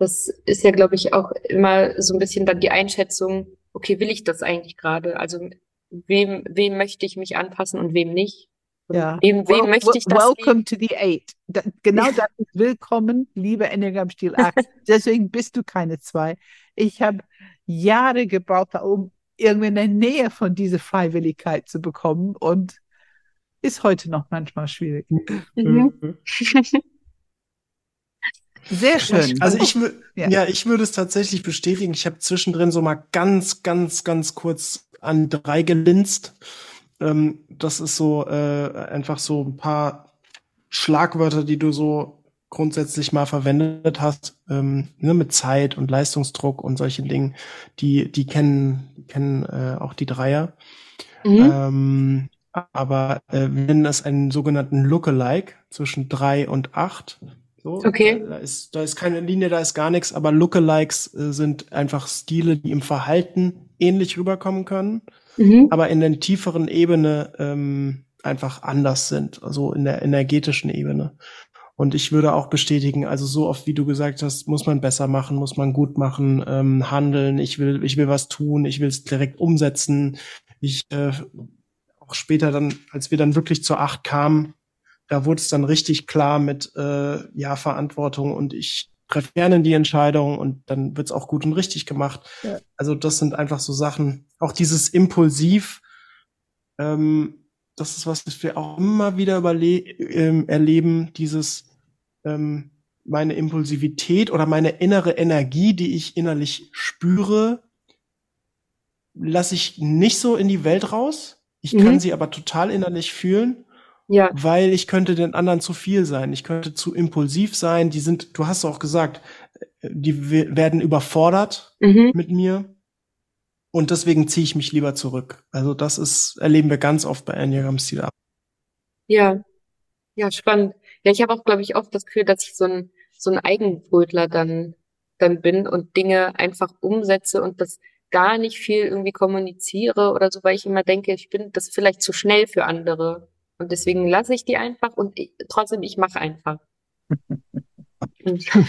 das ist ja, glaube ich, auch immer so ein bisschen dann die Einschätzung, okay, will ich das eigentlich gerade? Also wem, wem möchte ich mich anpassen und wem nicht? Und ja. Wem, wem well, möchte ich das Welcome to the Eight. Da, genau das ist willkommen, liebe Enneagram Stil 8. Deswegen bist du keine zwei. Ich habe Jahre gebraucht, um irgendwie in der Nähe von dieser Freiwilligkeit zu bekommen und ist heute noch manchmal schwierig. Mhm. Sehr schön. Also ich würde, ja. ja. ich würde es tatsächlich bestätigen. Ich habe zwischendrin so mal ganz, ganz, ganz kurz an drei gelinst. Ähm, das ist so äh, einfach so ein paar Schlagwörter, die du so grundsätzlich mal verwendet hast, ähm, ne, mit Zeit und Leistungsdruck und solchen Dingen, die, die kennen, kennen äh, auch die Dreier. Mhm. Ähm, aber äh, wir nennen das einen sogenannten Lookalike zwischen drei und acht. So, okay. Da, ist, da ist keine Linie, da ist gar nichts, aber Lookalikes äh, sind einfach Stile, die im Verhalten ähnlich rüberkommen können, mhm. aber in der tieferen Ebene ähm, einfach anders sind, also in der energetischen Ebene. Und ich würde auch bestätigen, also so oft wie du gesagt hast, muss man besser machen, muss man gut machen, ähm, handeln, ich will, ich will was tun, ich will es direkt umsetzen. Ich äh, auch später dann, als wir dann wirklich zur Acht kamen, da wurde es dann richtig klar mit äh, ja Verantwortung und ich treffe gerne die Entscheidung und dann wird's auch gut und richtig gemacht. Ja. Also das sind einfach so Sachen, auch dieses Impulsiv, ähm, das ist was, das wir auch immer wieder ähm, erleben, dieses ähm, meine Impulsivität oder meine innere Energie, die ich innerlich spüre, lasse ich nicht so in die Welt raus. Ich mhm. kann sie aber total innerlich fühlen. Ja. Weil ich könnte den anderen zu viel sein. Ich könnte zu impulsiv sein. Die sind, du hast auch gesagt, die werden überfordert mhm. mit mir. Und deswegen ziehe ich mich lieber zurück. Also das ist, erleben wir ganz oft bei Enneagram Stil ab. Ja. Ja, spannend. Ja, ich habe auch, glaube ich, oft das Gefühl, dass ich so ein, so ein Eigenbrötler dann, dann bin und Dinge einfach umsetze und das gar nicht viel irgendwie kommuniziere oder so, weil ich immer denke, ich bin das vielleicht zu schnell für andere. Und deswegen lasse ich die einfach und ich, trotzdem, ich mache einfach. ja,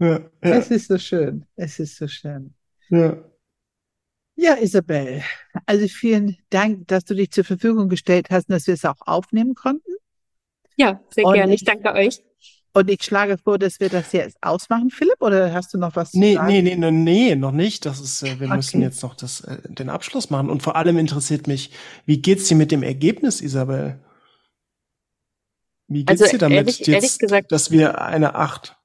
ja. Es ist so schön. Es ist so schön. Ja. Ja, Isabel, also vielen Dank, dass du dich zur Verfügung gestellt hast und dass wir es auch aufnehmen konnten. Ja, sehr und gerne. Ich danke euch. Und ich schlage vor, dass wir das jetzt ausmachen, Philipp, oder hast du noch was nee, zu sagen? Nee, nee, nee, nee, noch nicht. Das ist, äh, wir okay. müssen jetzt noch das, äh, den Abschluss machen. Und vor allem interessiert mich, wie geht's dir mit dem Ergebnis, Isabel? Wie geht's also, dir damit, ehrlich, jetzt, ehrlich gesagt, dass wir eine Acht?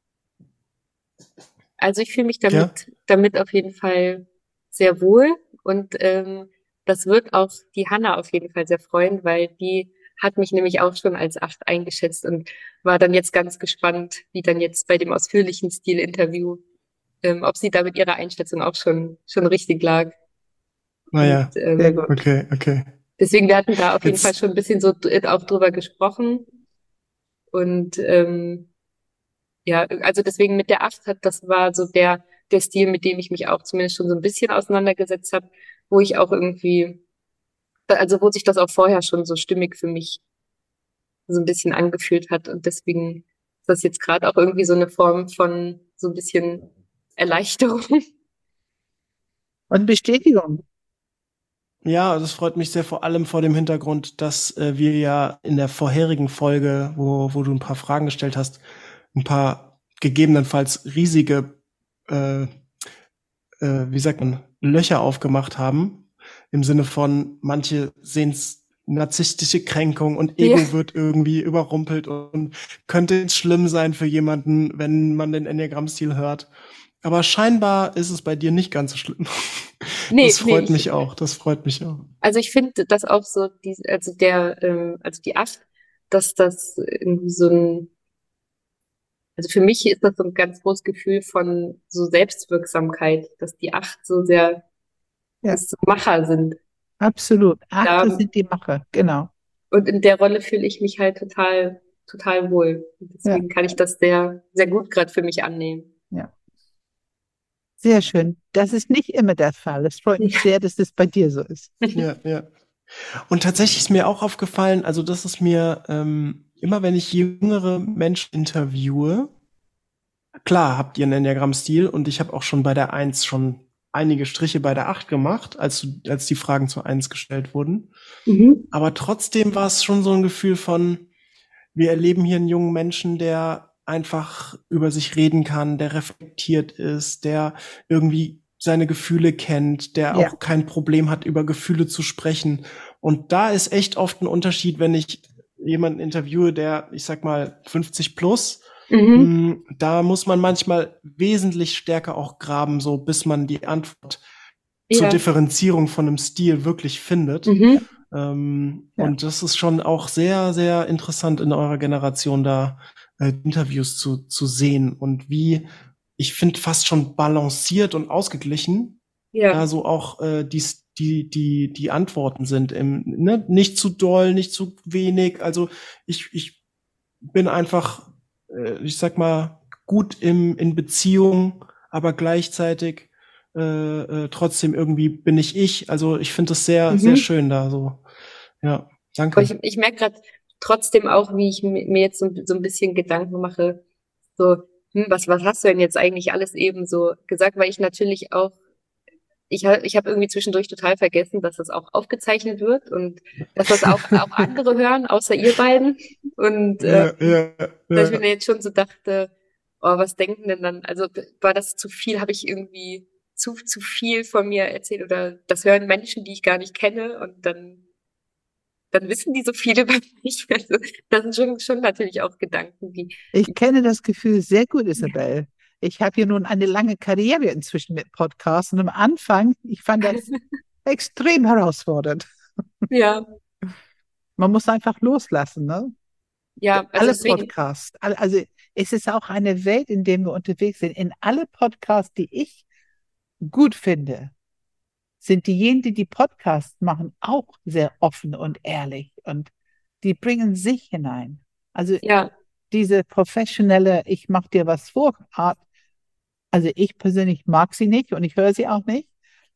Also ich fühle mich damit, ja? damit auf jeden Fall sehr wohl und ähm, das wird auch die Hanna auf jeden Fall sehr freuen, weil die hat mich nämlich auch schon als acht eingeschätzt und war dann jetzt ganz gespannt, wie dann jetzt bei dem ausführlichen Stilinterview, ähm, ob sie da mit ihrer Einschätzung auch schon, schon richtig lag. Naja, ah, ähm, sehr gut. Okay, okay. Deswegen, wir hatten da auf jetzt. jeden Fall schon ein bisschen so auch drüber gesprochen. Und ähm, ja, also deswegen mit der acht hat, das war so der, der Stil, mit dem ich mich auch zumindest schon so ein bisschen auseinandergesetzt habe, wo ich auch irgendwie also wo sich das auch vorher schon so stimmig für mich so ein bisschen angefühlt hat. Und deswegen ist das jetzt gerade auch irgendwie so eine Form von so ein bisschen Erleichterung. Und Bestätigung. Ja, das freut mich sehr, vor allem vor dem Hintergrund, dass äh, wir ja in der vorherigen Folge, wo, wo du ein paar Fragen gestellt hast, ein paar gegebenenfalls riesige, äh, äh, wie sagt man, Löcher aufgemacht haben, im Sinne von, manche sehen es narzisstische Kränkung und Ego ja. wird irgendwie überrumpelt und könnte schlimm sein für jemanden, wenn man den Enneagramm-Stil hört. Aber scheinbar ist es bei dir nicht ganz so schlimm. Nee, das freut nee, mich ich, auch. Das freut mich auch. Also ich finde das auch so, die, also der, ähm, also die Acht, dass das irgendwie so ein, also für mich ist das so ein ganz großes Gefühl von so Selbstwirksamkeit, dass die Acht so sehr ja. dass Macher sind. Absolut. Achter da, sind die Macher, genau. Und in der Rolle fühle ich mich halt total, total wohl. deswegen ja. kann ich das sehr, sehr gut gerade für mich annehmen. Ja. Sehr schön. Das ist nicht immer der Fall. Es freut mich ja. sehr, dass das bei dir so ist. Ja, ja. Und tatsächlich ist mir auch aufgefallen, also das ist mir ähm, immer, wenn ich jüngere Menschen interviewe, klar habt ihr einen Enneagramm-Stil und ich habe auch schon bei der Eins schon einige Striche bei der 8 gemacht, als, als die Fragen zu 1 gestellt wurden. Mhm. Aber trotzdem war es schon so ein Gefühl von, wir erleben hier einen jungen Menschen, der einfach über sich reden kann, der reflektiert ist, der irgendwie seine Gefühle kennt, der ja. auch kein Problem hat, über Gefühle zu sprechen. Und da ist echt oft ein Unterschied, wenn ich jemanden interviewe, der, ich sag mal, 50 plus Mhm. Mm, da muss man manchmal wesentlich stärker auch graben, so bis man die Antwort ja. zur Differenzierung von einem Stil wirklich findet. Mhm. Ähm, ja. Und das ist schon auch sehr, sehr interessant in eurer Generation da äh, Interviews zu, zu sehen und wie, ich finde, fast schon balanciert und ausgeglichen. Ja. Also auch äh, die, die, die, die Antworten sind im, ne? nicht zu doll, nicht zu wenig. Also ich, ich bin einfach ich sag mal, gut im, in Beziehung, aber gleichzeitig äh, äh, trotzdem irgendwie bin ich ich. Also ich finde das sehr, mhm. sehr schön da so. Ja, danke. Ich, ich merke gerade trotzdem auch, wie ich mir jetzt so, so ein bisschen Gedanken mache, so, hm, was, was hast du denn jetzt eigentlich alles eben so gesagt, weil ich natürlich auch ich, ich habe irgendwie zwischendurch total vergessen, dass das auch aufgezeichnet wird und dass das auch, auch andere hören, außer ihr beiden. Und äh, Ja, ja, dass ich ja. mir jetzt schon so dachte, oh, was denken denn dann? Also war das zu viel? Habe ich irgendwie zu, zu viel von mir erzählt oder das hören Menschen, die ich gar nicht kenne und dann, dann wissen die so viel über mich. Also das sind schon, schon natürlich auch Gedanken, die, Ich kenne das Gefühl sehr gut, Isabel. Ich habe hier nun eine lange Karriere inzwischen mit Podcasts und am Anfang, ich fand das extrem herausfordernd. ja, Man muss einfach loslassen, ne? ja, also alle Podcasts. Also es ist auch eine Welt, in der wir unterwegs sind. In alle Podcasts, die ich gut finde, sind diejenigen, die die Podcasts machen, auch sehr offen und ehrlich und die bringen sich hinein. Also ja, diese professionelle, ich mach dir was vor Art, also ich persönlich mag sie nicht und ich höre sie auch nicht.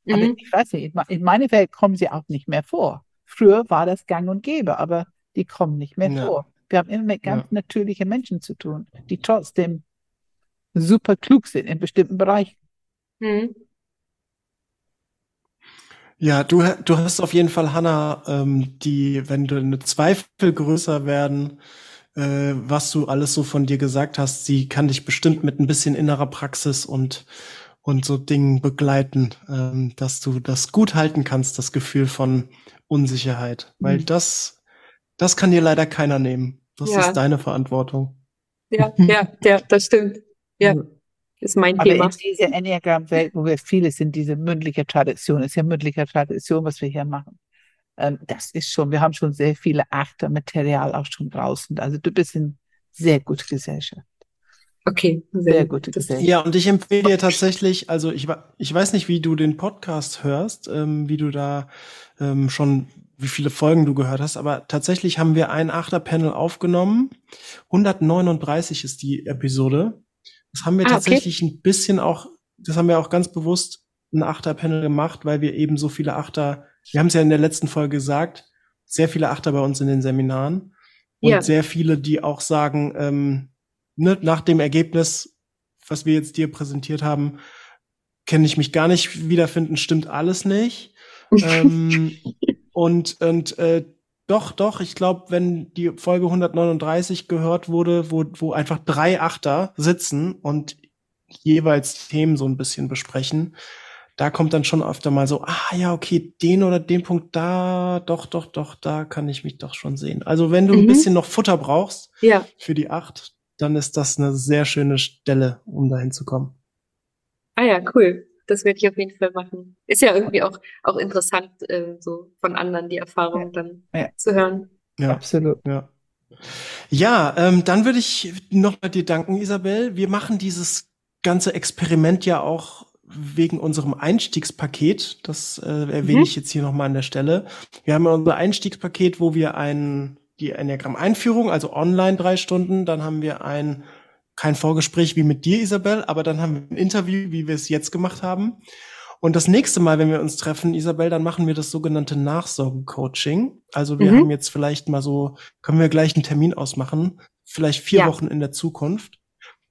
Aber mhm, ich weiß nicht, in me- in meine Welt kommen sie auch nicht mehr vor. Früher war das gang und gäbe, aber die kommen nicht mehr Ja. vor. Wir haben immer mit ganz Ja. natürlichen Menschen zu tun, die trotzdem super klug sind in bestimmten Bereichen. mhm, Ja, du, du hast auf jeden Fall, Hanna, ähm, die, wenn deine Zweifel größer werden, äh, was du alles so von dir gesagt hast, sie kann dich bestimmt mit ein bisschen innerer Praxis und, und so Dingen begleiten, ähm, dass du das gut halten kannst, das Gefühl von Unsicherheit. Weil Mhm. das, das kann dir leider keiner nehmen. Das Ja. ist deine Verantwortung. ja, ja, ja, das stimmt. Ja, ist mein Aber Thema. in dieser Enneagramm-Welt, wo wir viele sind, diese mündliche Tradition, ist ja mündliche Tradition, was wir hier machen. Ähm, das ist schon, wir haben schon sehr viele Achtermaterial auch schon draußen. Also du bist in sehr gute Gesellschaft. Okay, Sehr gute das, Gesellschaft. Ja, und ich empfehle dir tatsächlich, also ich, ich weiß nicht, wie du den Podcast hörst, ähm, wie du da ähm, schon, wie viele Folgen du gehört hast, aber tatsächlich haben wir ein Achterpanel aufgenommen. 139 ist die Episode. Das haben wir Ah, okay. tatsächlich ein bisschen auch, das haben wir auch ganz bewusst ein Achterpanel gemacht, weil wir eben so viele Achter, wir haben es ja in der letzten Folge gesagt, sehr viele Achter bei uns in den Seminaren und Ja. sehr viele, die auch sagen, ähm, ne, nach dem Ergebnis, was wir jetzt dir präsentiert haben, kenne ich mich gar nicht wiederfinden, stimmt alles nicht. ähm, und und äh, doch, doch, ich glaube, wenn die Folge 139 gehört wurde, wo, wo einfach drei Achter sitzen und jeweils Themen so ein bisschen besprechen, da kommt dann schon öfter mal so, ah ja, okay, den oder den Punkt da, doch, doch, doch, da kann ich mich doch schon sehen. Also wenn du ein Mhm. bisschen noch Futter brauchst ja, für die acht, dann ist das eine sehr schöne Stelle, um dahin zu kommen. ah ja, cool. Das werde ich auf jeden Fall machen. Ist ja irgendwie auch, auch interessant, äh, so von anderen die Erfahrung dann Ja. zu hören. Ja. Absolut. Ja. Ja, ähm, dann würde ich noch mal dir danken, Isabel. Wir machen dieses ganze Experiment ja auch wegen unserem Einstiegspaket. Das äh, erwähne Mhm. ich jetzt hier noch mal an der Stelle. Wir haben ja unser Einstiegspaket, wo wir ein die Enneagramm-Einführung, also online drei Stunden, dann haben wir ein kein Vorgespräch wie mit dir, Isabel, aber dann haben wir ein Interview, wie wir es jetzt gemacht haben. Und das nächste Mal, wenn wir uns treffen, Isabel, dann machen wir das sogenannte Nachsorgecoaching. Also wir Mhm. haben jetzt vielleicht mal so, können wir gleich einen Termin ausmachen, vielleicht vier Ja. Wochen in der Zukunft.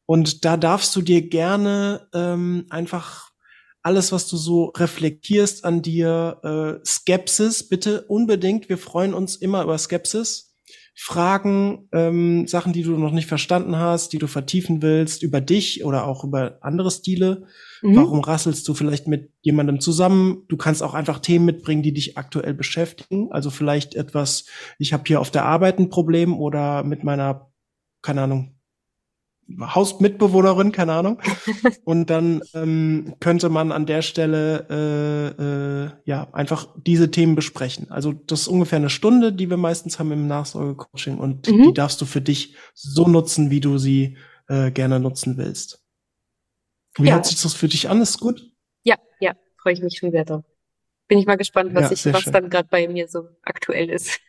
Und da darfst du dir gerne ähm, einfach alles, was du so reflektierst an dir, äh, Skepsis, bitte unbedingt. Wir freuen uns immer über Skepsis. Fragen, ähm, Sachen, die du noch nicht verstanden hast, die du vertiefen willst, über dich oder auch über andere Stile. Mhm. Warum rasselst du vielleicht mit jemandem zusammen? Du kannst auch einfach Themen mitbringen, die dich aktuell beschäftigen. Also vielleicht etwas, ich habe hier auf der Arbeit ein Problem oder mit meiner, keine Ahnung, Hausmitbewohnerin, keine Ahnung. Und dann ähm, könnte man an der Stelle äh, äh, ja einfach diese Themen besprechen. Also das ist ungefähr eine Stunde, die wir meistens haben im Nachsorgecoaching und Mhm. die darfst du für dich so nutzen, wie du sie äh, gerne nutzen willst. Wie Ja. hört sich das für dich an? Ist gut? Ja, ja, freue ich mich schon sehr drauf. Bin ich mal gespannt, was Ja, ich, was schön. dann gerade bei mir so aktuell ist.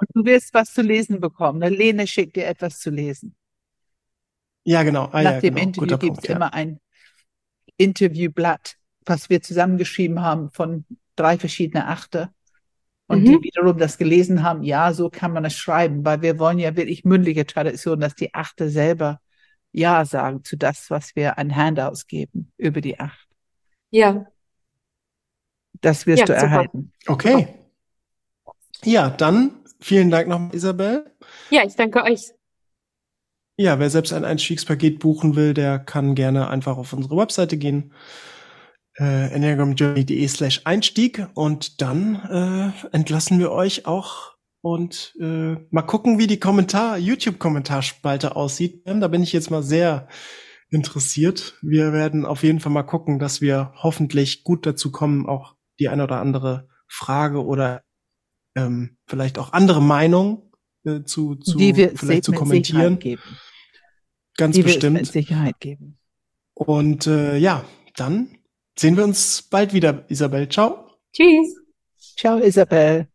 Und du wirst was zu lesen bekommen. Ne? Lene schickt dir etwas zu lesen. Ja, genau. Ah, Nach ja, dem genau. Interview gibt es ja. immer ein Interviewblatt, was wir zusammengeschrieben haben von drei verschiedenen Achter. Und Mhm. die wiederum das gelesen haben, ja, so kann man es schreiben, weil wir wollen ja wirklich mündliche Tradition, dass die Achter selber Ja sagen zu das, was wir an Handouts geben über die Acht. Ja, Das wirst Ja, du super. erhalten. Okay. Ja, dann vielen Dank nochmal, Isabel. Ja, ich danke euch. Ja, wer selbst ein Einstiegspaket buchen will, der kann gerne einfach auf unsere Webseite gehen. Äh, enneagramjourney.de slash Einstieg und dann äh, entlassen wir euch auch und äh, mal gucken, wie die Kommentar, YouTube-Kommentarspalte aussieht. Ähm, Da bin ich jetzt mal sehr interessiert. Wir werden auf jeden Fall mal gucken, dass wir hoffentlich gut dazu kommen, auch die eine oder andere Frage oder ähm, vielleicht auch andere Meinung äh, zu, zu die wir vielleicht zu kommentieren. Ganz Die wir mit bestimmt. Sicherheit geben. Und äh, ja, dann sehen wir uns bald wieder, Isabel. Ciao. Tschüss. Ciao, Isabel.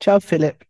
Ciao, Philipp.